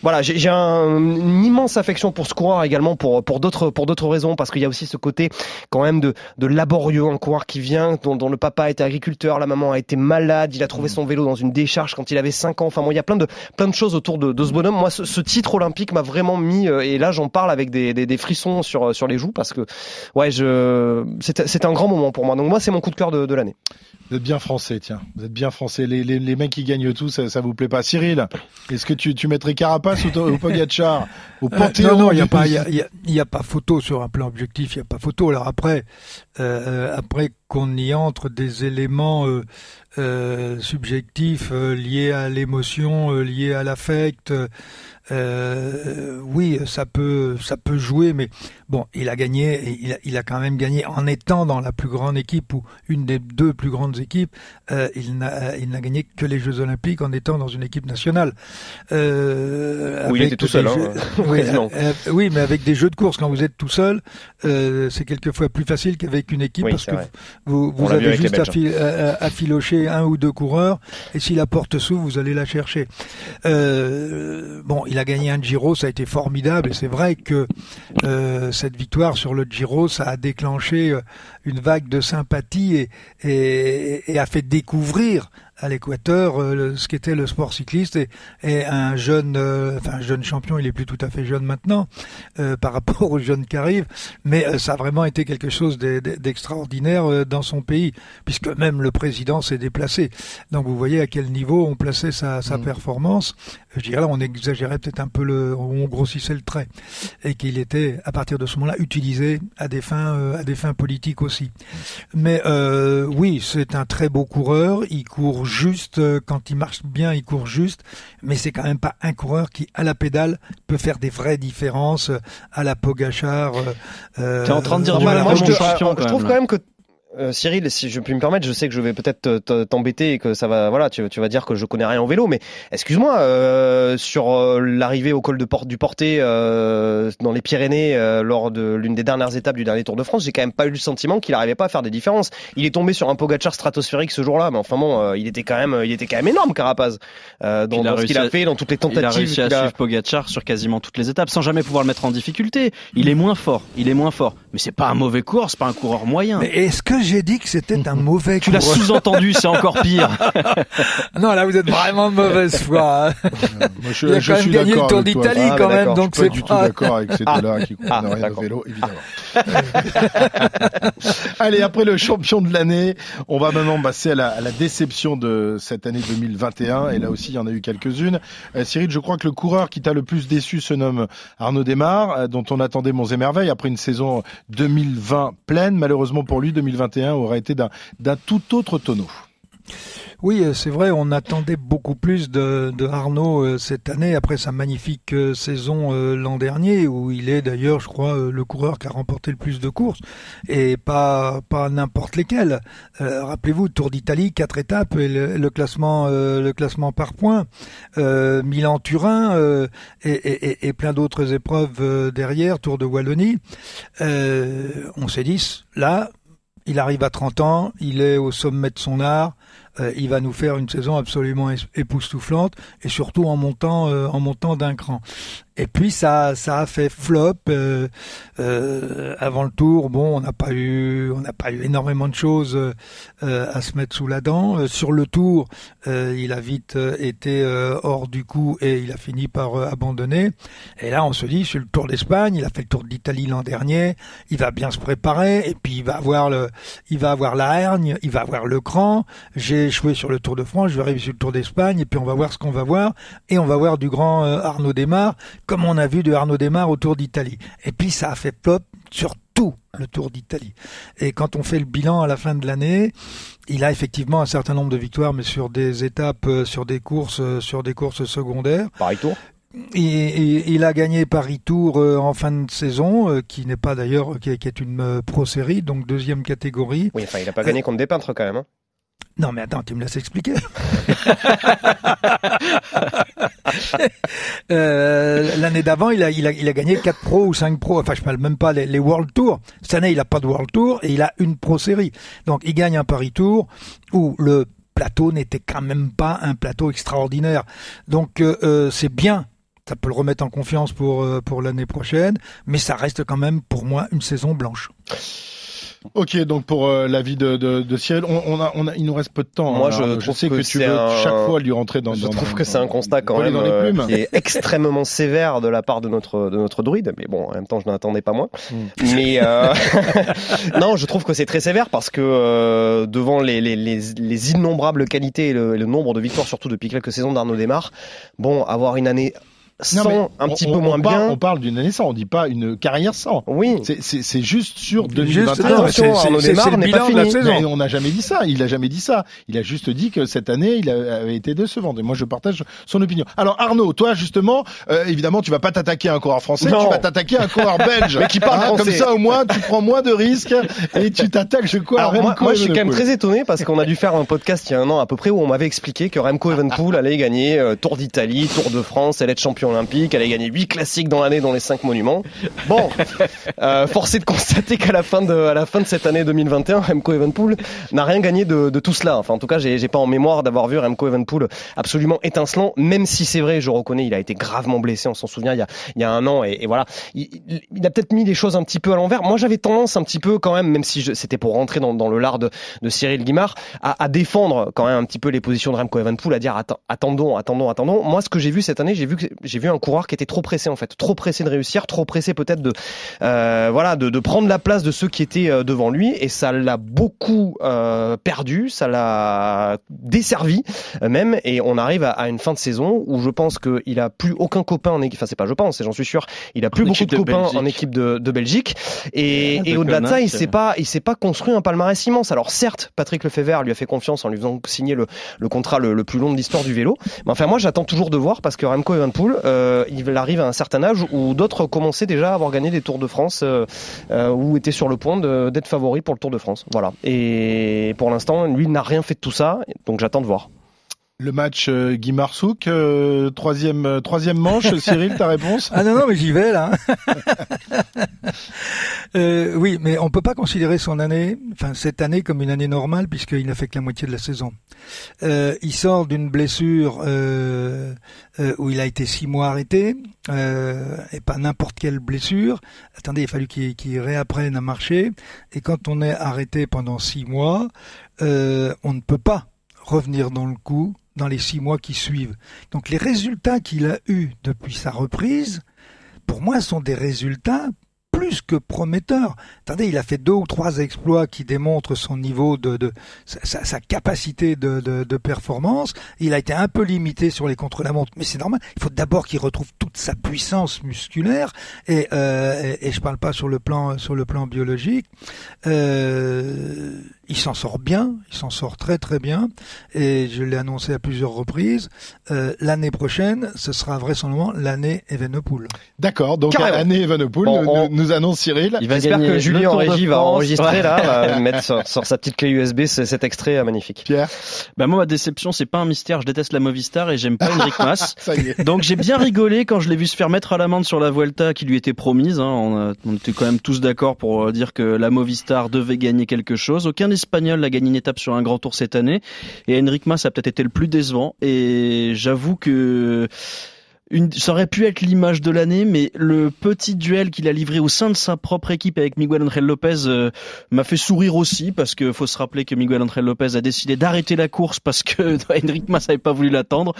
Speaker 2: voilà, j'ai j'ai un- une immense affection pour ce coureur également pour, pour d'autres, pour d'autres raisons, parce qu'il y a aussi ce côté, quand même, de, de laborieux, un coureur qui vient, dont, dont le papa était agriculteur, la maman a été malade, il a trouvé son vélo dans une décharge quand il avait 5 ans. Enfin, bon, il y a plein de, plein de choses autour de, de ce bonhomme. Moi, ce, ce titre olympique m'a vraiment mis, euh, et là, j'en parle avec des, des, des frissons sur, sur les joues, parce que, ouais, je, c'était un grand moment pour moi. Donc, moi, c'est mon coup de cœur de, de l'année.
Speaker 3: Vous êtes bien français, tiens. Vous êtes bien français. Les, les, les mecs qui gagnent tout, ça, ça vous plaît pas. Cyril, est-ce que tu, tu mettrais Carapace ou, ou Pogacar au
Speaker 4: Euh, non, non, il n'y a pas, y a, y a- il y a pas photo sur un plan objectif. Il n'y a pas photo. Alors après, euh, euh, après qu'on y entre des éléments euh, subjectifs liés à l'émotion, liés à l'affect, oui, ça peut, ça peut jouer. Mais bon, il a gagné. Il a, il a quand même gagné en étant dans la plus grande équipe ou une des deux plus grandes équipes. euh, il n'a, il n'a gagné que les Jeux Olympiques en étant dans une équipe nationale. Euh,
Speaker 2: Où il
Speaker 4: avec
Speaker 2: était tout
Speaker 4: des
Speaker 2: seul, hein,
Speaker 4: jeux-
Speaker 2: euh,
Speaker 4: oui, euh, euh, oui, mais avec des jeux de course, quand vous êtes tout seul, euh, c'est quelquefois plus facile qu'avec une équipe
Speaker 2: Oui,
Speaker 4: parce que
Speaker 2: vrai.
Speaker 4: vous, vous avez juste à, fil- à- filocher un ou deux coureurs et si la porte s'ouvre, vous allez la chercher. Euh, bon, il a gagné un Giro, ça a été formidable et c'est vrai que euh, cette victoire sur le Giro, ça a déclenché euh, une vague de sympathie et, et, et a fait découvrir à l'équateur euh, ce qu'était le sport cycliste et, et un jeune, euh, enfin un jeune champion, il est plus tout à fait jeune maintenant euh, par rapport aux jeunes qui arrivent, mais euh, ça a vraiment été quelque chose d'e- d'e- d'extraordinaire dans son pays, puisque même le président s'est déplacé. Donc vous voyez à quel niveau on plaçait sa, sa performance. Je dirais là, on exagérait peut-être un peu le, on grossissait le trait, et qu'il était à partir de ce moment-là utilisé à des fins, euh, à des fins politiques aussi. Mais euh, oui, c'est un très beau coureur. Il court juste euh, quand il marche bien, il court juste. Mais c'est quand même pas un coureur qui, à la pédale, peut faire des vraies différences euh, à la Pogachar. euh,
Speaker 5: T'es en train de dire
Speaker 4: euh,
Speaker 5: du mal à
Speaker 2: moi, je, te- trouve quand même que euh, Cyril, si je puis me permettre, je sais que je vais peut-être te- te- t'embêter et que ça va, voilà, tu, tu vas dire que je connais rien au vélo, mais excuse-moi, euh, sur euh, l'arrivée au col de Porte du Porté euh, dans les Pyrénées euh, lors de l'une des dernières étapes du dernier Tour de France, j'ai quand même pas eu le sentiment qu'il n'arrivait pas à faire des différences. Il est tombé sur un Pogacar stratosphérique ce jour-là, mais enfin bon, euh, il était quand même, il était quand même énorme, Carapaz, euh, dans, dans ce qu'il a fait, dans toutes les
Speaker 5: Il a
Speaker 2: tentatives.
Speaker 5: réussi à
Speaker 2: a-
Speaker 5: suivre Pogacar sur quasiment toutes les étapes sans jamais pouvoir le mettre en difficulté. Il est moins fort, il est moins fort. Mais c'est pas un mauvais coureur, c'est pas un coureur moyen.
Speaker 4: Mais est-ce que j'ai dit que c'était un mauvais
Speaker 5: tu l'as sous-entendu, c'est encore pire.
Speaker 4: Non, là vous êtes vraiment de mauvaise foi. hein.
Speaker 3: Moi, je,
Speaker 4: Il a
Speaker 3: je
Speaker 4: quand même
Speaker 3: suis
Speaker 4: gagné le Tour d'Italie
Speaker 2: Ah,
Speaker 4: quand même, donc
Speaker 3: Je suis
Speaker 4: c'est
Speaker 3: pas du tout d'accord avec ces
Speaker 2: Ah,
Speaker 3: deux-là qui comprennent
Speaker 2: ah,
Speaker 3: rien au vélo, évidemment. Allez, après le champion de l'année, on va maintenant passer à la, à la déception de cette année 2021. Et là aussi, il y en a eu quelques-unes. Euh, Cyril, je crois que le coureur qui t'a le plus déçu se nomme Arnaud Desmar, euh, dont on attendait Monts et Merveilles après une saison 2020 pleine. Malheureusement pour lui, 2021 aura été d'un tout autre tonneau.
Speaker 4: Oui, euh, c'est vrai, on attendait beaucoup plus de, Arnaud euh, cette année, après sa magnifique euh, saison l'an dernier, où il est d'ailleurs, je crois, le coureur qui a remporté le plus de courses, et pas pas n'importe lesquelles. Rappelez-vous, Tour d'Italie, quatre étapes, et le, classement le classement par points, Milan-Turin, et, et, plein d'autres épreuves derrière, Tour de Wallonie. On s'est dit, là, il arrive à 30 ans, il est au sommet de son art, euh, il va nous faire une saison absolument époustouflante et surtout en montant euh, en montant d'un cran. Et puis ça ça a fait flop euh, avant le tour. Bon, on n'a pas eu on n'a pas eu énormément de choses à se mettre sous la dent. Sur le tour, il a vite été hors du coup et il a fini par abandonner. Et là, on se dit sur le Tour d'Espagne, il a fait le Tour d'Italie l'an dernier, il va bien se préparer et puis il va avoir le il va avoir la hergne, il va avoir le cran. J'ai échoué sur le Tour de France, je vais arriver sur le Tour d'Espagne et puis on va voir ce qu'on va voir et on va voir du grand euh, Arnaud Desmar comme on a vu de Arnaud Desmar au Tour d'Italie. Et puis ça a fait plop sur tout le Tour d'Italie. Et quand on fait le bilan à la fin de l'année, il a effectivement un certain nombre de victoires, mais sur des étapes, euh, sur des courses, euh, sur des courses secondaires.
Speaker 2: Pareil tour.
Speaker 4: Il a gagné Paris Tour en fin de saison, qui n'est pas d'ailleurs, qui, est- une pro série, donc deuxième catégorie.
Speaker 2: Oui, enfin, il a pas gagné contre des peintres quand même. hein.
Speaker 4: Non, mais attends, tu me laisses expliquer. Euh, L'année d'avant, il a, il, a, il a gagné 4 pros ou 5 pros. Enfin, je parle même pas les, les World Tour. Cette année, il a pas de World Tour et il a une pro série. Donc, il gagne un Paris Tour où le plateau n'était quand même pas un plateau extraordinaire. Donc, euh, euh, c'est bien. Ça peut le remettre en confiance pour, pour l'année prochaine, mais ça reste quand même pour moi une saison blanche.
Speaker 3: Ok, donc pour euh, l'avis de, de, de Cyril, on, on a, on a, il nous reste peu de temps.
Speaker 2: Moi,
Speaker 3: hein,
Speaker 2: je trouve
Speaker 3: sais que,
Speaker 2: que
Speaker 3: tu veux
Speaker 2: un-
Speaker 3: chaque fois lui rentrer dans.
Speaker 2: Je
Speaker 3: dans-
Speaker 2: trouve
Speaker 3: dans-
Speaker 2: que c'est un constat quand même
Speaker 3: dans les
Speaker 2: euh,
Speaker 3: plumes.
Speaker 2: qui est extrêmement sévère de la part de notre de notre druide, mais bon, en même temps, je n'attendais pas moins. Mais euh, non, je trouve que c'est très sévère parce que euh, devant les, les, les, les innombrables qualités et le, et le nombre de victoires, surtout depuis quelques saisons d'Arnaud Desmar, bon, avoir une année sans
Speaker 3: mais
Speaker 2: un
Speaker 3: on-
Speaker 2: petit
Speaker 3: on-
Speaker 2: peu moins
Speaker 3: on parle-
Speaker 2: bien.
Speaker 3: On parle d'une année sans, on dit pas une carrière sans.
Speaker 2: Oui.
Speaker 3: C'est- C'est c'est juste sur
Speaker 4: Juste,
Speaker 3: 2021.
Speaker 4: non,
Speaker 2: attention,
Speaker 4: c'est- c'est-
Speaker 2: Arnaud
Speaker 4: c'est-
Speaker 2: Desmar
Speaker 4: c'est le
Speaker 2: n'est pas
Speaker 4: bilan de la saison.
Speaker 3: Mais on n'a jamais dit ça. Il a jamais dit ça. Il a juste dit que cette année, il avait été décevant. Et moi, je partage son opinion. Alors, Arnaud, toi, justement, euh, évidemment, tu vas pas t'attaquer à un coureur français,
Speaker 2: Non.
Speaker 3: tu vas t'attaquer à un coureur belge.
Speaker 2: Mais qui parle
Speaker 3: Hein,
Speaker 2: français.
Speaker 3: Comme ça, au moins, tu prends moins de risques et tu t'attaques, je crois,
Speaker 2: Alors moi,
Speaker 3: Remco
Speaker 2: moi, je suis quand même très étonné parce qu'on a dû faire un podcast il y a un an à peu près où on m'avait expliqué que Remco Evenepoel allait gagner euh, Tour d'Italie, Tour de France, allait être champion olympique, elle a gagné 8 classiques dans l'année dans les 5 monuments. Bon, euh, force est de constater qu'à la fin de à la fin de cette année 2021, Remco Evenpool n'a rien gagné de, de, tout cela. Enfin, en tout cas, j'ai pas en mémoire d'avoir vu Remco Evenpool absolument étincelant, même si c'est vrai, je reconnais, il a été gravement blessé, on s'en souvient, il y a, il y a un an, et, et voilà. Il, il, a peut-être mis les choses un petit peu à l'envers. Moi, j'avais tendance un petit peu quand même, même si c'était pour rentrer dans, dans, le lard de, de Cyril Guimard, à, à, défendre quand même un petit peu les positions de Remco Evenpool, à dire attendons, attendons, attendons. Moi, ce que j'ai vu cette année, j'ai vu que j'ai vu un coureur qui était trop pressé en fait, trop pressé de réussir, trop pressé peut-être de euh, voilà de, de, prendre la place de ceux qui étaient euh, devant lui, et ça l'a beaucoup euh, perdu, ça l'a desservi euh, même, et on arrive à, à, une fin de saison où je pense qu'il a plus aucun copain en équipe, enfin c'est pas je pense, j'en suis sûr, il a plus beaucoup de, copains en équipe de, de Belgique, et, et au-delà de ça, il s'est pas, il s'est pas construit un palmarès immense. Alors certes, Patrick Lefebvre lui a fait confiance en lui faisant signer le, le contrat le, le, plus long de l'histoire du vélo, mais enfin moi j'attends toujours de voir parce que Remco Evenpool, euh, il arrive à un certain âge où d'autres commençaient déjà à avoir gagné des Tours de France euh, euh, ou étaient sur le point d'être favoris pour le Tour de France. Voilà. Et pour l'instant, lui n'a rien fait de tout ça, donc j'attends de voir.
Speaker 3: Le match euh, Guy Marsouk, euh, troisième, euh, troisième manche. Cyril, ta réponse
Speaker 4: Ah non, non, mais j'y vais là. euh, oui, mais on peut pas considérer son année, enfin cette année comme une année normale puisqu'il n'a fait que la moitié de la saison. Euh, il sort d'une blessure euh, où il a été six mois arrêté, et pas n'importe quelle blessure. Attendez, il a fallu qu'il qu réapprenne à marcher. Et quand on est arrêté pendant six mois, on ne peut pas revenir dans le coup dans les six mois qui suivent. Donc les résultats qu'il a eus depuis sa reprise, pour moi, sont des résultats plus que prometteur. Attendez, il a fait deux ou trois exploits qui démontrent son niveau de, de sa, sa, capacité de, de, de, performance. Il a été un peu limité sur les contre-la-montre, mais c'est normal. Il faut d'abord qu'il retrouve toute sa puissance musculaire et, euh, et, et, je parle pas sur le plan sur le plan biologique. Euh, il s'en sort bien, il s'en sort très très bien, et je l'ai annoncé à plusieurs reprises. Euh, l'année prochaine, ce sera vraisemblablement l'année Evenepoel.
Speaker 3: D'accord, donc l'année Evenepoel bon, nous, on... nous, annonce Cyril.
Speaker 2: Il va J'espère que Julien en régie va enregistrer ouais. là, va mettre sur, sur, sa petite clé USB cet extrait euh, magnifique.
Speaker 3: Pierre
Speaker 5: bah moi ma déception c'est pas un mystère, je déteste la Movistar et j'aime pas Enric Mas. donc j'ai bien rigolé quand je l'ai vu se faire mettre à l'amende sur la Vuelta qui lui était promise. Hein. On, a, on, était quand même tous d'accord pour euh, dire que la Movistar devait gagner quelque chose. Aucun Espagnol a gagné une étape sur un grand tour cette année. Et Henrik Mas a peut-être été le plus décevant. Et j'avoue que une, ça aurait pu être l'image de l'année, mais le petit duel qu'il a livré au sein de sa propre équipe avec Miguel Angel Lopez euh, m'a fait sourire aussi, parce que faut se rappeler que Miguel Angel Lopez a décidé d'arrêter la course parce que Henrik Mas n'avait pas voulu l'attendre.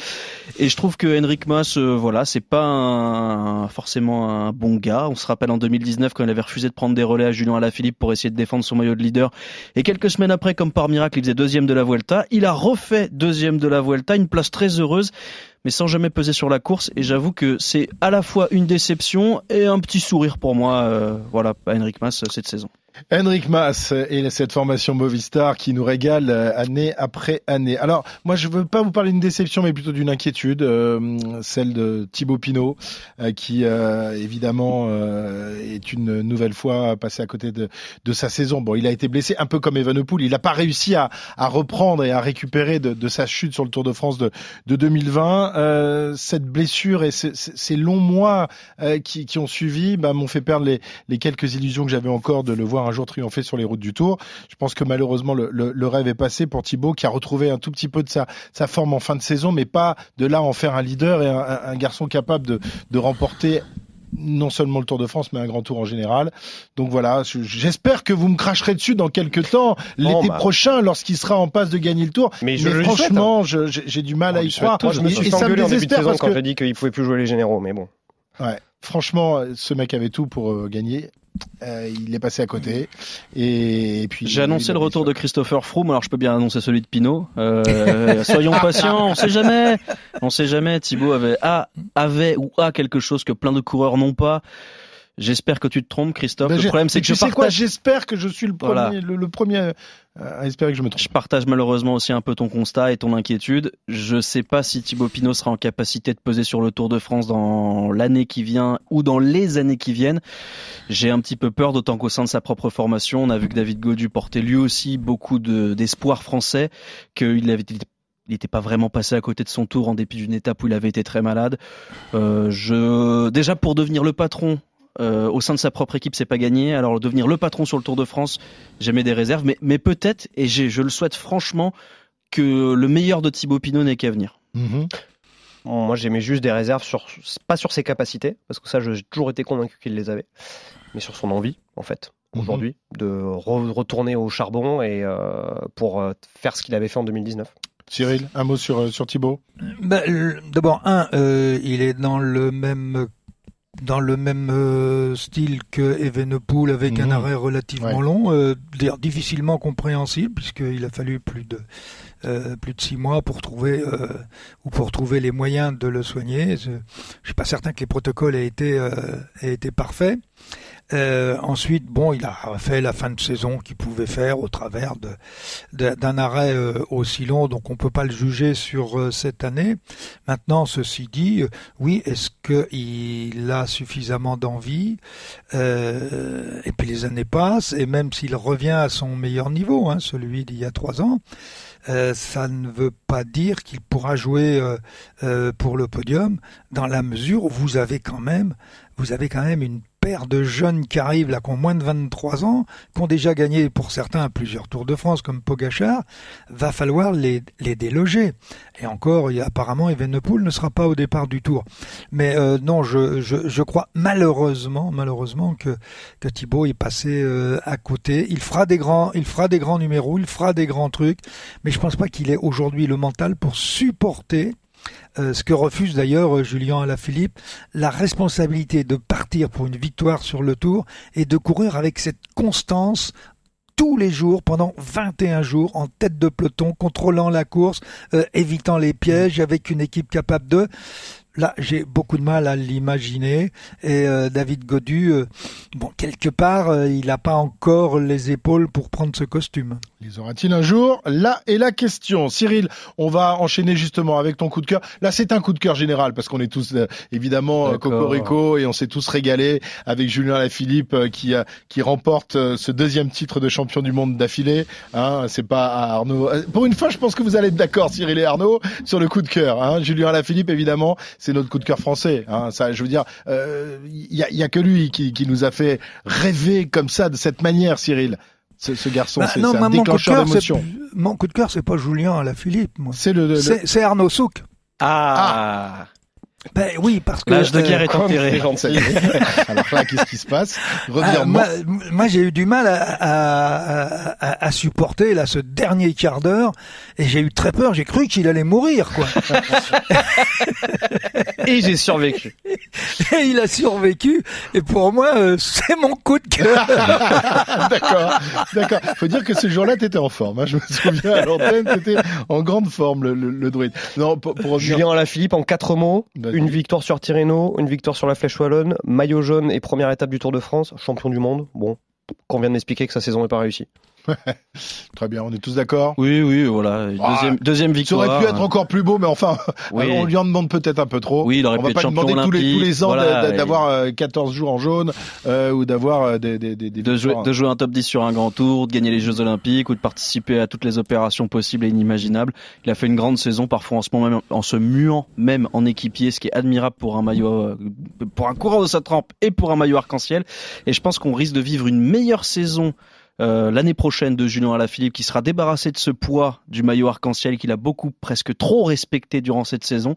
Speaker 5: Et je trouve que Henrik Mas, euh, voilà, c'est pas un, forcément un bon gars. On se rappelle en 2019 quand il avait refusé de prendre des relais à Julien Alaphilippe pour essayer de défendre son maillot de leader. Et quelques semaines après, comme par miracle, il faisait deuxième de la Vuelta. Il a refait deuxième de la Vuelta, une place très heureuse mais sans jamais peser sur la course. Et j'avoue que c'est à la fois une déception et un petit sourire pour moi, euh, voilà, à Henrik Mas cette saison.
Speaker 3: Henrik Mas et cette formation Movistar qui nous régale année après année. Alors, moi, je veux pas vous parler d'une déception, mais plutôt d'une inquiétude, euh, celle de Thibaut Pinot, euh, qui euh, évidemment euh, est une nouvelle fois passé à côté de, de, sa saison. Bon, il a été blessé un peu comme Evenepoel. Il n'a pas réussi à, à, reprendre et à récupérer de, de, sa chute sur le Tour de France de, de 2020. Euh, cette blessure et ces, ces longs mois qui, qui, ont suivi bah, m'ont fait perdre les, les quelques illusions que j'avais encore de le voir un jour triompher sur les routes du Tour. Je pense que malheureusement le, le, le, rêve est passé pour Thibaut qui a retrouvé un tout petit peu de sa, sa forme en fin de saison, mais pas de là en faire un leader et un, un garçon capable de, de remporter non seulement le Tour de France, mais un grand tour en général. Donc voilà, j'espère que vous me cracherez dessus dans quelques temps, l'été bah. prochain, lorsqu'il sera en passe de gagner le Tour.
Speaker 2: Mais, je,
Speaker 3: mais
Speaker 2: je
Speaker 3: franchement, j'ai du mal à y croire.
Speaker 2: Toi, je me suis et, ça me désespère parce quand que... je dis qu'il pouvait plus jouer les généraux, mais bon.
Speaker 3: Ouais, franchement, ce mec avait tout pour euh, gagner. Euh, il est passé à côté. Et, et puis
Speaker 5: j'ai annoncé le retour de Christopher Froome. Alors je peux bien annoncer celui de Pinot. Euh, soyons patients. On sait jamais. On sait jamais. Thibaut avait a, avait ou a quelque chose que plein de coureurs n'ont pas. J'espère que tu te trompes, Christophe.
Speaker 3: Ben
Speaker 5: le problème, c'est que
Speaker 3: tu
Speaker 5: je
Speaker 3: sais
Speaker 5: partage...
Speaker 3: quoi J'espère que je suis le premier, voilà. le, le, premier à espérer que je me trompe.
Speaker 5: Je partage malheureusement aussi un peu ton constat et ton inquiétude. Je sais pas si Thibaut Pinot sera en capacité de peser sur le Tour de France dans l'année qui vient ou dans les années qui viennent. J'ai un petit peu peur, d'autant qu'au sein de sa propre formation, on a vu que David Godu portait lui aussi beaucoup d'espoir de, français, qu'il avait été il n'était pas vraiment passé à côté de son tour en dépit d'une étape où il avait été très malade. Euh, je, déjà pour devenir le patron euh, au sein de sa propre équipe, c'est pas gagné. Alors devenir le patron sur le Tour de France, j'aimais des réserves, mais, mais peut-être, et je le souhaite franchement, que le meilleur de Thibaut Pinot n'est qu'à venir.
Speaker 3: Mhm.
Speaker 2: Moi, j'aimais juste des réserves sur, pas sur ses capacités, parce que ça, j'ai toujours été convaincu qu'il les avait, mais sur son envie, en fait,
Speaker 3: Mhm.
Speaker 2: aujourd'hui, de re- retourner au charbon et euh, pour euh, faire ce qu'il avait fait en 2019.
Speaker 3: Cyril, un mot sur, sur Thibaut?
Speaker 4: Ben, le- D'abord, un, euh, il est dans le même dans le même euh, style que Evenepoel avec
Speaker 3: Mhm.
Speaker 4: un arrêt relativement
Speaker 3: Ouais.
Speaker 4: long, euh, difficilement compréhensible puisqu'il a fallu plus de euh, plus de six mois pour trouver euh, ou pour trouver les moyens de le soigner. Je, je suis pas certain que les protocoles aient été euh, aient été parfaits. Euh, ensuite, bon, il a fait la fin de saison qu'il pouvait faire au travers de d'un arrêt aussi long, donc on peut pas le juger sur cette année. Maintenant, ceci dit, oui, est-ce qu'il a suffisamment d'envie Et puis les années passent, et même s'il revient à son meilleur niveau, hein, celui d'il y a trois ans, euh, ça ne veut pas dire qu'il pourra jouer euh, euh, pour le podium, dans la mesure où vous avez quand même, vous avez quand même une paire de jeunes qui arrivent là, qui ont moins de 23 ans, qui ont déjà gagné pour certains plusieurs Tours de France comme Pogachar, va falloir les, déloger. Et encore, il y a, apparemment, Evenepoel ne sera pas au départ du Tour. Mais euh, non, je crois malheureusement, malheureusement que, que Thibaut est passé euh, à côté. Il fera des grands, il fera des grands numéros, il fera des grands trucs, mais je pense pas qu'il ait aujourd'hui le mental pour supporter euh, ce que refuse d'ailleurs euh, Julien Alaphilippe, la responsabilité de partir pour une victoire sur le tour et de courir avec cette constance tous les jours, pendant 21 jours, en tête de peloton, contrôlant la course, euh, évitant les pièges, avec une équipe capable de... Là, j'ai beaucoup de mal à l'imaginer. Et David Godu, bon, quelque part, il n'a pas encore les épaules pour prendre ce costume.
Speaker 3: Les aura-t-il un jour Là est la question. Cyril, on va enchaîner justement avec ton coup de cœur. Là, c'est un coup de cœur général parce qu'on est tous euh, évidemment euh, cocorico et on s'est tous régalés avec Julien Lafilippe euh, qui euh, qui remporte euh, ce deuxième titre de champion du monde d'affilée. Hein, c'est pas à Arnaud. euh, Pour une fois, je pense que vous allez être d'accord, Cyril et Arnaud, sur le coup de cœur. Hein. Julien Lafilippe, évidemment, c'est notre coup de cœur français. Hein. Ça, je veux dire, euh, il y, a, y a que lui qui, qui nous a fait rêver comme ça, de cette manière, Cyril. Ce, ce garçon,
Speaker 4: Bah,
Speaker 3: c'est un
Speaker 4: moi, mon coup de
Speaker 3: déclencheur
Speaker 4: cœur, c'est
Speaker 3: d'émotion.
Speaker 4: mon coup de cœur, c'est pas Julien Alaphilippe, moi.
Speaker 3: C'est le, le- le-
Speaker 4: C'est c'est Arnaud Souk.
Speaker 5: Ah,
Speaker 4: Ben oui, parce que
Speaker 5: L'âge de
Speaker 4: euh,
Speaker 5: guerre est enterré.
Speaker 3: Ça y est. Alors là, qu'est-ce qui se passe?
Speaker 4: Ah, moi, moi, j'ai eu du mal à, à, à, à supporter là ce dernier quart d'heure et j'ai eu très peur. J'ai cru qu'il allait mourir, quoi.
Speaker 2: Et j'ai survécu.
Speaker 4: et il a survécu. Et pour moi, euh, c'est mon coup de cœur.
Speaker 3: d'accord, d'accord. Faut dire que ce jour-là, t'étais en forme. Hein. Je me souviens à l'antenne, t'étais en grande forme, le, le, le druide. Non, pour, pour revenir-
Speaker 2: Julien Alaphilippe en quatre mots,
Speaker 3: Vas-y.
Speaker 2: Une victoire sur Tirreno, une victoire sur la Flèche Wallonne, maillot jaune et première étape du Tour de France, champion du monde. Bon, qu'on vient d'expliquer que sa saison n'est pas réussie.
Speaker 3: Très bien, on est tous d'accord.
Speaker 5: oui, oui, voilà.
Speaker 3: Ah,
Speaker 5: Deuxième, deuxième
Speaker 3: Ça
Speaker 5: victoire.
Speaker 3: aurait pu être encore plus beau, mais enfin,
Speaker 5: Oui.
Speaker 3: on lui en demande peut-être un peu trop.
Speaker 5: Oui, il aurait
Speaker 3: on
Speaker 5: pu
Speaker 3: va
Speaker 5: être
Speaker 3: pas lui
Speaker 5: champion
Speaker 3: demander tous les, tous
Speaker 5: olympique,
Speaker 3: les ans
Speaker 5: voilà,
Speaker 3: d'a-
Speaker 5: et-
Speaker 3: d'avoir euh, 14 jours en jaune euh, ou d'avoir euh, des, des, des, des
Speaker 5: de jouer,
Speaker 3: victoires.
Speaker 5: de jouer un top 10 sur un grand tour, de gagner les Jeux Olympiques ou de participer à toutes les opérations possibles et inimaginables. Il a fait une grande saison, parfois en ce moment même, en se muant même en équipier, ce qui est admirable pour un maillot, euh, pour un coureur de sa trempe et pour un maillot arc-en-ciel. Et je pense qu'on risque de vivre une meilleure saison euh, l'année prochaine de Julien Alaphilippe qui sera débarrassé de ce poids du maillot arc-en-ciel qu'il a beaucoup presque trop respecté durant cette saison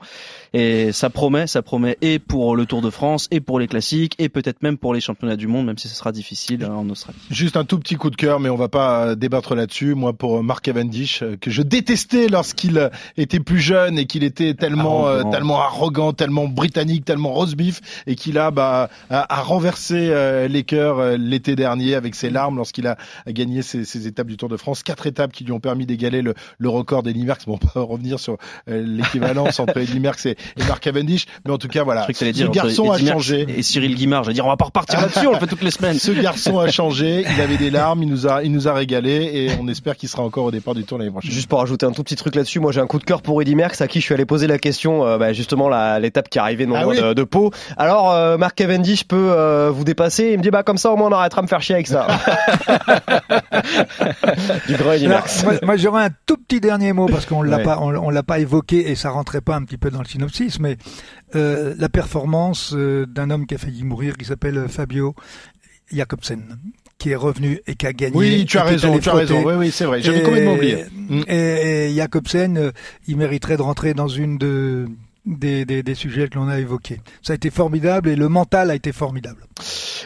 Speaker 5: et ça promet ça promet et pour le Tour de France et pour les classiques et peut-être même pour les championnats du monde même si ce sera difficile hein, en Australie.
Speaker 3: Juste un tout petit coup de cœur, mais on va pas débattre là-dessus. Moi, pour Mark Cavendish, euh, que je détestais lorsqu'il euh, était plus jeune et qu'il était tellement, euh,
Speaker 5: Arrogant.
Speaker 3: tellement arrogant, tellement britannique, tellement rose beef, et qu'il a, bah, a, a renversé euh, les cœurs l'été dernier avec ses larmes lorsqu'il a, a gagné ses, ses étapes du Tour de France. Quatre étapes qui lui ont permis d'égaler le, le record d'Eddie Merckx. Bon, on peut revenir sur euh, l'équivalence entre Eddie Merckx et, et Mark Cavendish, mais en tout cas, voilà. Ce
Speaker 5: dire
Speaker 3: garçon a changé.
Speaker 5: Et Cyril Guimard, je vais dire on va pas repartir là-dessus, on le fait toutes les semaines.
Speaker 3: Ce garçon a changé, il avait des larmes, il nous a, il nous a régalé et on espère qu'il sera encore au départ du tour l'année prochaine.
Speaker 2: Juste pour ajouter un tout petit truc là-dessus, moi j'ai un coup de cœur pour Eddy Merckx à qui je suis allé poser la question, euh, bah, justement la- l'étape qui arrivait non
Speaker 3: Ah oui.
Speaker 2: de, de Pau. Alors euh, Mark Cavendish peut euh, vous dépasser? Il me dit bah comme ça au moins on arrêtera de me faire chier avec ça. du.
Speaker 4: Moi, moi j'aurais un tout petit dernier mot parce qu'on l'a ouais. pas, on, on l'a pas évoqué et ça rentrait pas un petit peu dans le synopsis, mais euh, la performance euh, d'un homme qui a failli mourir, qui s'appelle Fabio Jacobsen qui est revenu et qui a gagné.
Speaker 3: Oui, tu as raison, tu as raison. Oui, oui, c'est vrai. J'avais complètement oublié.
Speaker 4: Et, et Jacobsen, euh, il mériterait de rentrer dans une de des, des, des sujets que l'on a évoqués. Ça a été formidable et le mental a été formidable.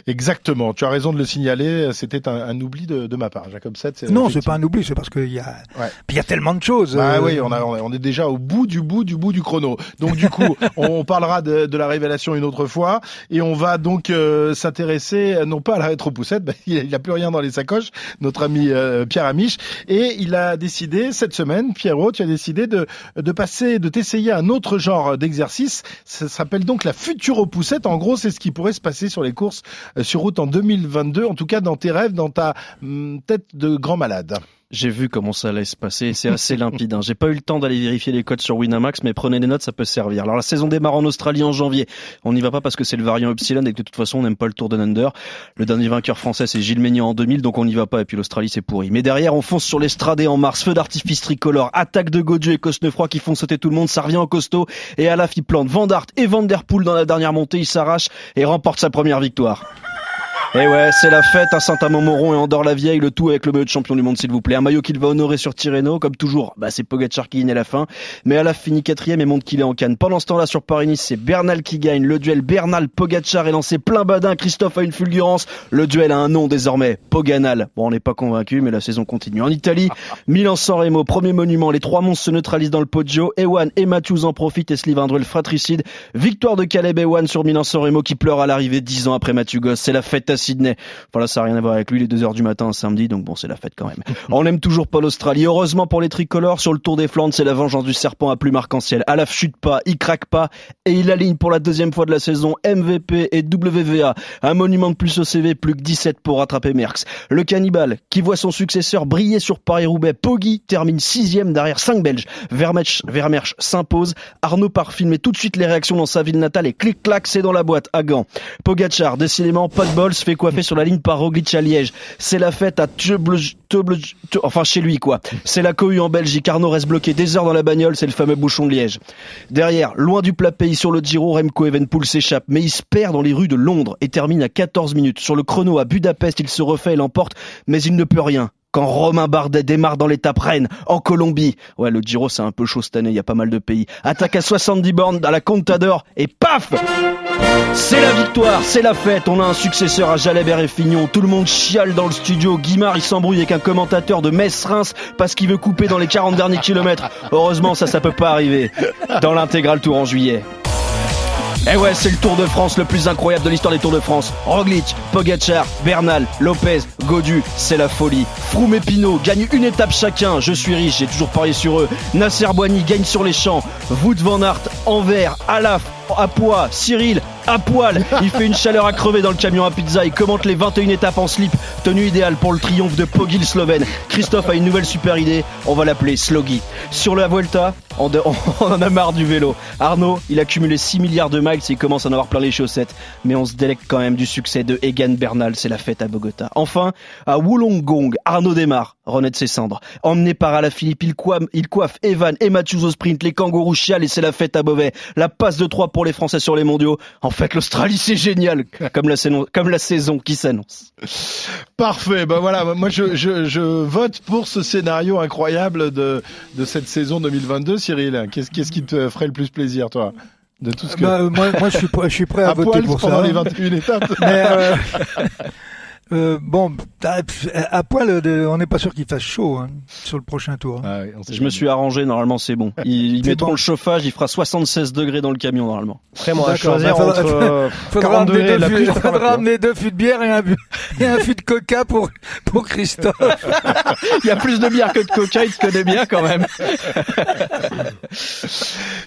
Speaker 3: Exactement, tu as raison de le signaler, c'était un, un, oubli de, de, ma part. Jacob 7,
Speaker 4: c'est Non, c'est pas un oubli, c'est parce qu'il y a ouais. il y a tellement de choses.
Speaker 3: Ah euh... oui, on, a, on est déjà au bout du bout du bout du chrono. Donc du coup, on parlera de, de, la révélation une autre fois et on va donc euh, s'intéresser non pas à la rétro-poussette, bah, il n'a plus rien dans les sacoches, notre ami euh, Pierre Amiche, et il a décidé cette semaine, Pierrot, tu as décidé de, de passer, de t'essayer un autre genre d'exercice. Ça s'appelle donc la futuropoussette. En gros, c'est ce qui pourrait se passer sur les courses sur route en 2022, en tout cas dans tes rêves, dans ta hum, tête de grand malade.
Speaker 5: J'ai vu comment ça allait se passer, c'est assez limpide. Hein. J'ai pas eu le temps d'aller vérifier les codes sur Winamax, mais prenez des notes, ça peut servir. Alors la saison démarre en Australie en janvier. On n'y va pas parce que c'est le variant Epsilon et que de toute façon on n'aime pas le Tour de Under. Le dernier vainqueur français c'est Gilles Ménian en 2000, donc on n'y va pas. Et puis l'Australie c'est pourri. Mais derrière on fonce sur l'Estradé en mars, feu d'artifice tricolore, attaque de Godieu et Cosnefroy qui font sauter tout le monde, ça revient en costaud. Et à la plante Van Dart et Van Der Poel dans la dernière montée, il s'arrache et remporte sa première victoire. Et ouais, c'est la fête à Saint-Amand-Moron et Andorre-la-Vieille, le tout avec le maillot de champion du monde, s'il vous plaît. Un maillot qu'il va honorer sur Tirreno, comme toujours. Bah, c'est Pogacar qui gagne à la fin. Mais à la finit quatrième et montre qu'il est en canne. Pendant ce temps-là, sur Paris-Nice, c'est Bernal qui gagne. Le duel Bernal-Pogacar est lancé plein badin. Christophe a une fulgurance. Le duel a un nom désormais. Poganal. Bon, on n'est pas convaincu, mais la saison continue. En Italie, Milan-San Remo, premier monument. Les trois monstres se neutralisent dans le Poggio. Ewan et Matthews en profitent et se livrent un duel fratricide. Victoire de Caleb Ewan sur Milan-San Remo qui pleure à l'arrivée dix ans après Matthew Goss. C'est la fête à Sydney. Voilà, ça n'a rien à voir avec lui, les 2 heures du matin un samedi, donc bon, c'est la fête quand même. On n'aime toujours pas l'Australie. Heureusement pour les tricolores, sur le Tour des Flandres, c'est la vengeance du serpent à plume arc-en-ciel. Alaf chute pas, il craque pas, et il aligne pour la deuxième fois de la saison MVP et WVA. Un monument de plus au CV, plus que 17 pour rattraper Merckx. Le cannibale, qui voit son successeur briller sur Paris-Roubaix, Poggi termine sixième derrière 5 Belges. Vermersch, Vermersch s'impose. Arnaud part filmer tout de suite les réactions dans sa ville natale et clic-clac, c'est dans la boîte, à Gand. Pogachar, décidément, pas de bol, fait sur la ligne par Roglic à Liège. C'est la fête à Teuble, enfin chez lui quoi. C'est la cohue en Belgique. Arnaud reste bloqué des heures dans la bagnole, c'est le fameux bouchon de Liège. Derrière, loin du plat pays sur le Giro, Remco Evenpool s'échappe, mais il se perd dans les rues de Londres et termine à 14 minutes. Sur le chrono à Budapest, il se refait et l'emporte, mais il ne peut rien quand Romain Bardet démarre dans l'étape reine en Colombie. Ouais, le Giro c'est un peu chaud cette année, il y a pas mal de pays. Attaque à 70 bornes à la Contador et paf C'est la victoire, c'est la fête. On a un successeur à Jalabert et Fignon. Tout le monde chiale dans le studio. Guimard il s'embrouille avec un commentateur de Metz-Reims parce qu'il veut couper dans les 40 derniers kilomètres. Heureusement ça ça peut pas arriver dans l'intégral tour en juillet. Eh ouais, c'est le Tour de France le plus incroyable de l'histoire des Tours de France. Roglic, Pogacar, Bernal, Lopez, Godu, c'est la folie. Froome et Pinot gagnent une étape chacun. Je suis riche, j'ai toujours parié sur eux. Nasser Boigny gagne sur les champs. Wout van Aert, Anvers, Alaf, à poids, Cyril, à poil. Il fait une chaleur à crever dans le camion à pizza. Il commente les 21 étapes en slip. Tenue idéale pour le triomphe de Pogil Slovène. Christophe a une nouvelle super idée. On va l'appeler Slogi. Sur la Vuelta, on en a marre du vélo. Arnaud, il a cumulé 6 milliards de miles et il commence à en avoir plein les chaussettes. Mais on se délecte quand même du succès de Egan Bernal. C'est la fête à Bogota. Enfin, à Wollongong, Arnaud démarre. Renaît de ses cendres. Emmené par Alaphilippe, il coiffe, il coiffe Evan et Matthews au sprint. Les kangourous chialent et c'est la fête à Beauvais. La passe de 3 pour les Français sur les mondiaux. En fait, l'Australie, c'est génial. Comme la, saison, comme la saison qui s'annonce.
Speaker 3: Parfait. Ben voilà, moi, je, je, je, vote pour ce scénario incroyable de, de cette saison 2022, Cyril. Qu'est-ce qui te ferait le plus plaisir, toi de tout ce que...
Speaker 4: bah, moi, moi, je suis, je suis prêt à,
Speaker 3: à
Speaker 4: voter
Speaker 3: poil
Speaker 4: pour
Speaker 3: pendant
Speaker 4: ça.
Speaker 3: les 21 étapes.
Speaker 4: Mais euh, euh, bon, à, à poil, de, on n'est pas sûr qu'il fasse chaud hein, sur le prochain tour.
Speaker 3: Ah oui, on
Speaker 5: Je me suis arrangé, normalement c'est bon. Ils, ils mettront
Speaker 4: bon.
Speaker 5: le chauffage, il fera 76 degrés dans le camion normalement.
Speaker 2: Après, moi, choisir
Speaker 4: bah, faudra-
Speaker 2: entre euh,
Speaker 4: Faudra
Speaker 2: 40
Speaker 4: amener,
Speaker 2: degrés et
Speaker 4: deux
Speaker 2: la pluie,
Speaker 4: faudra deux fûts de bière et un, et un fût de coca pour, pour Christophe.
Speaker 5: Il y a plus de bière que de coca, il te connaît bien quand même.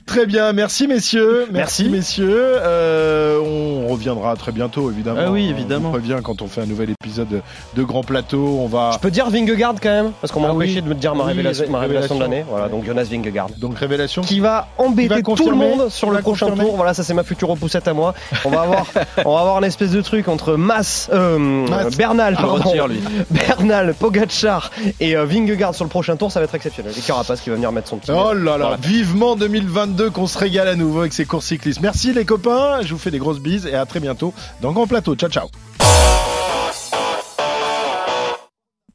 Speaker 3: Très bien, merci messieurs, merci,
Speaker 5: Merci.
Speaker 3: messieurs. Euh, on reviendra très bientôt évidemment.
Speaker 5: Ah oui,
Speaker 3: On
Speaker 5: évidemment.
Speaker 3: vous prévient quand on fait un nouvel épisode de Grand Plateau. On va.
Speaker 2: Je peux dire Vingegaard quand même, parce qu'on m'a
Speaker 3: Ah oui.
Speaker 2: empêché de me dire ma
Speaker 3: Oui,
Speaker 2: révélation, ma révélation de l'année. Voilà, donc Jonas Vingegaard.
Speaker 3: Donc révélation.
Speaker 2: Qui va embêter
Speaker 3: va
Speaker 2: tout le monde sur le prochain
Speaker 3: confirmer
Speaker 2: tour. Voilà, ça c'est ma future repoussette à moi. On va avoir, on va avoir un espèce de truc entre Mas, euh,
Speaker 3: Mas.
Speaker 2: Bernal, pardon,
Speaker 5: retire, lui.
Speaker 2: Bernal, Pogacar et euh, Vingegaard sur le prochain tour, ça va être exceptionnel. Et Carapace qui va venir mettre son petit.
Speaker 3: Oh là là, vivement 2022 qu'on se régale à nouveau avec ces courses cyclistes. Merci les copains, je vous fais des grosses bises et à très bientôt dans Grand Plateau. Ciao ciao.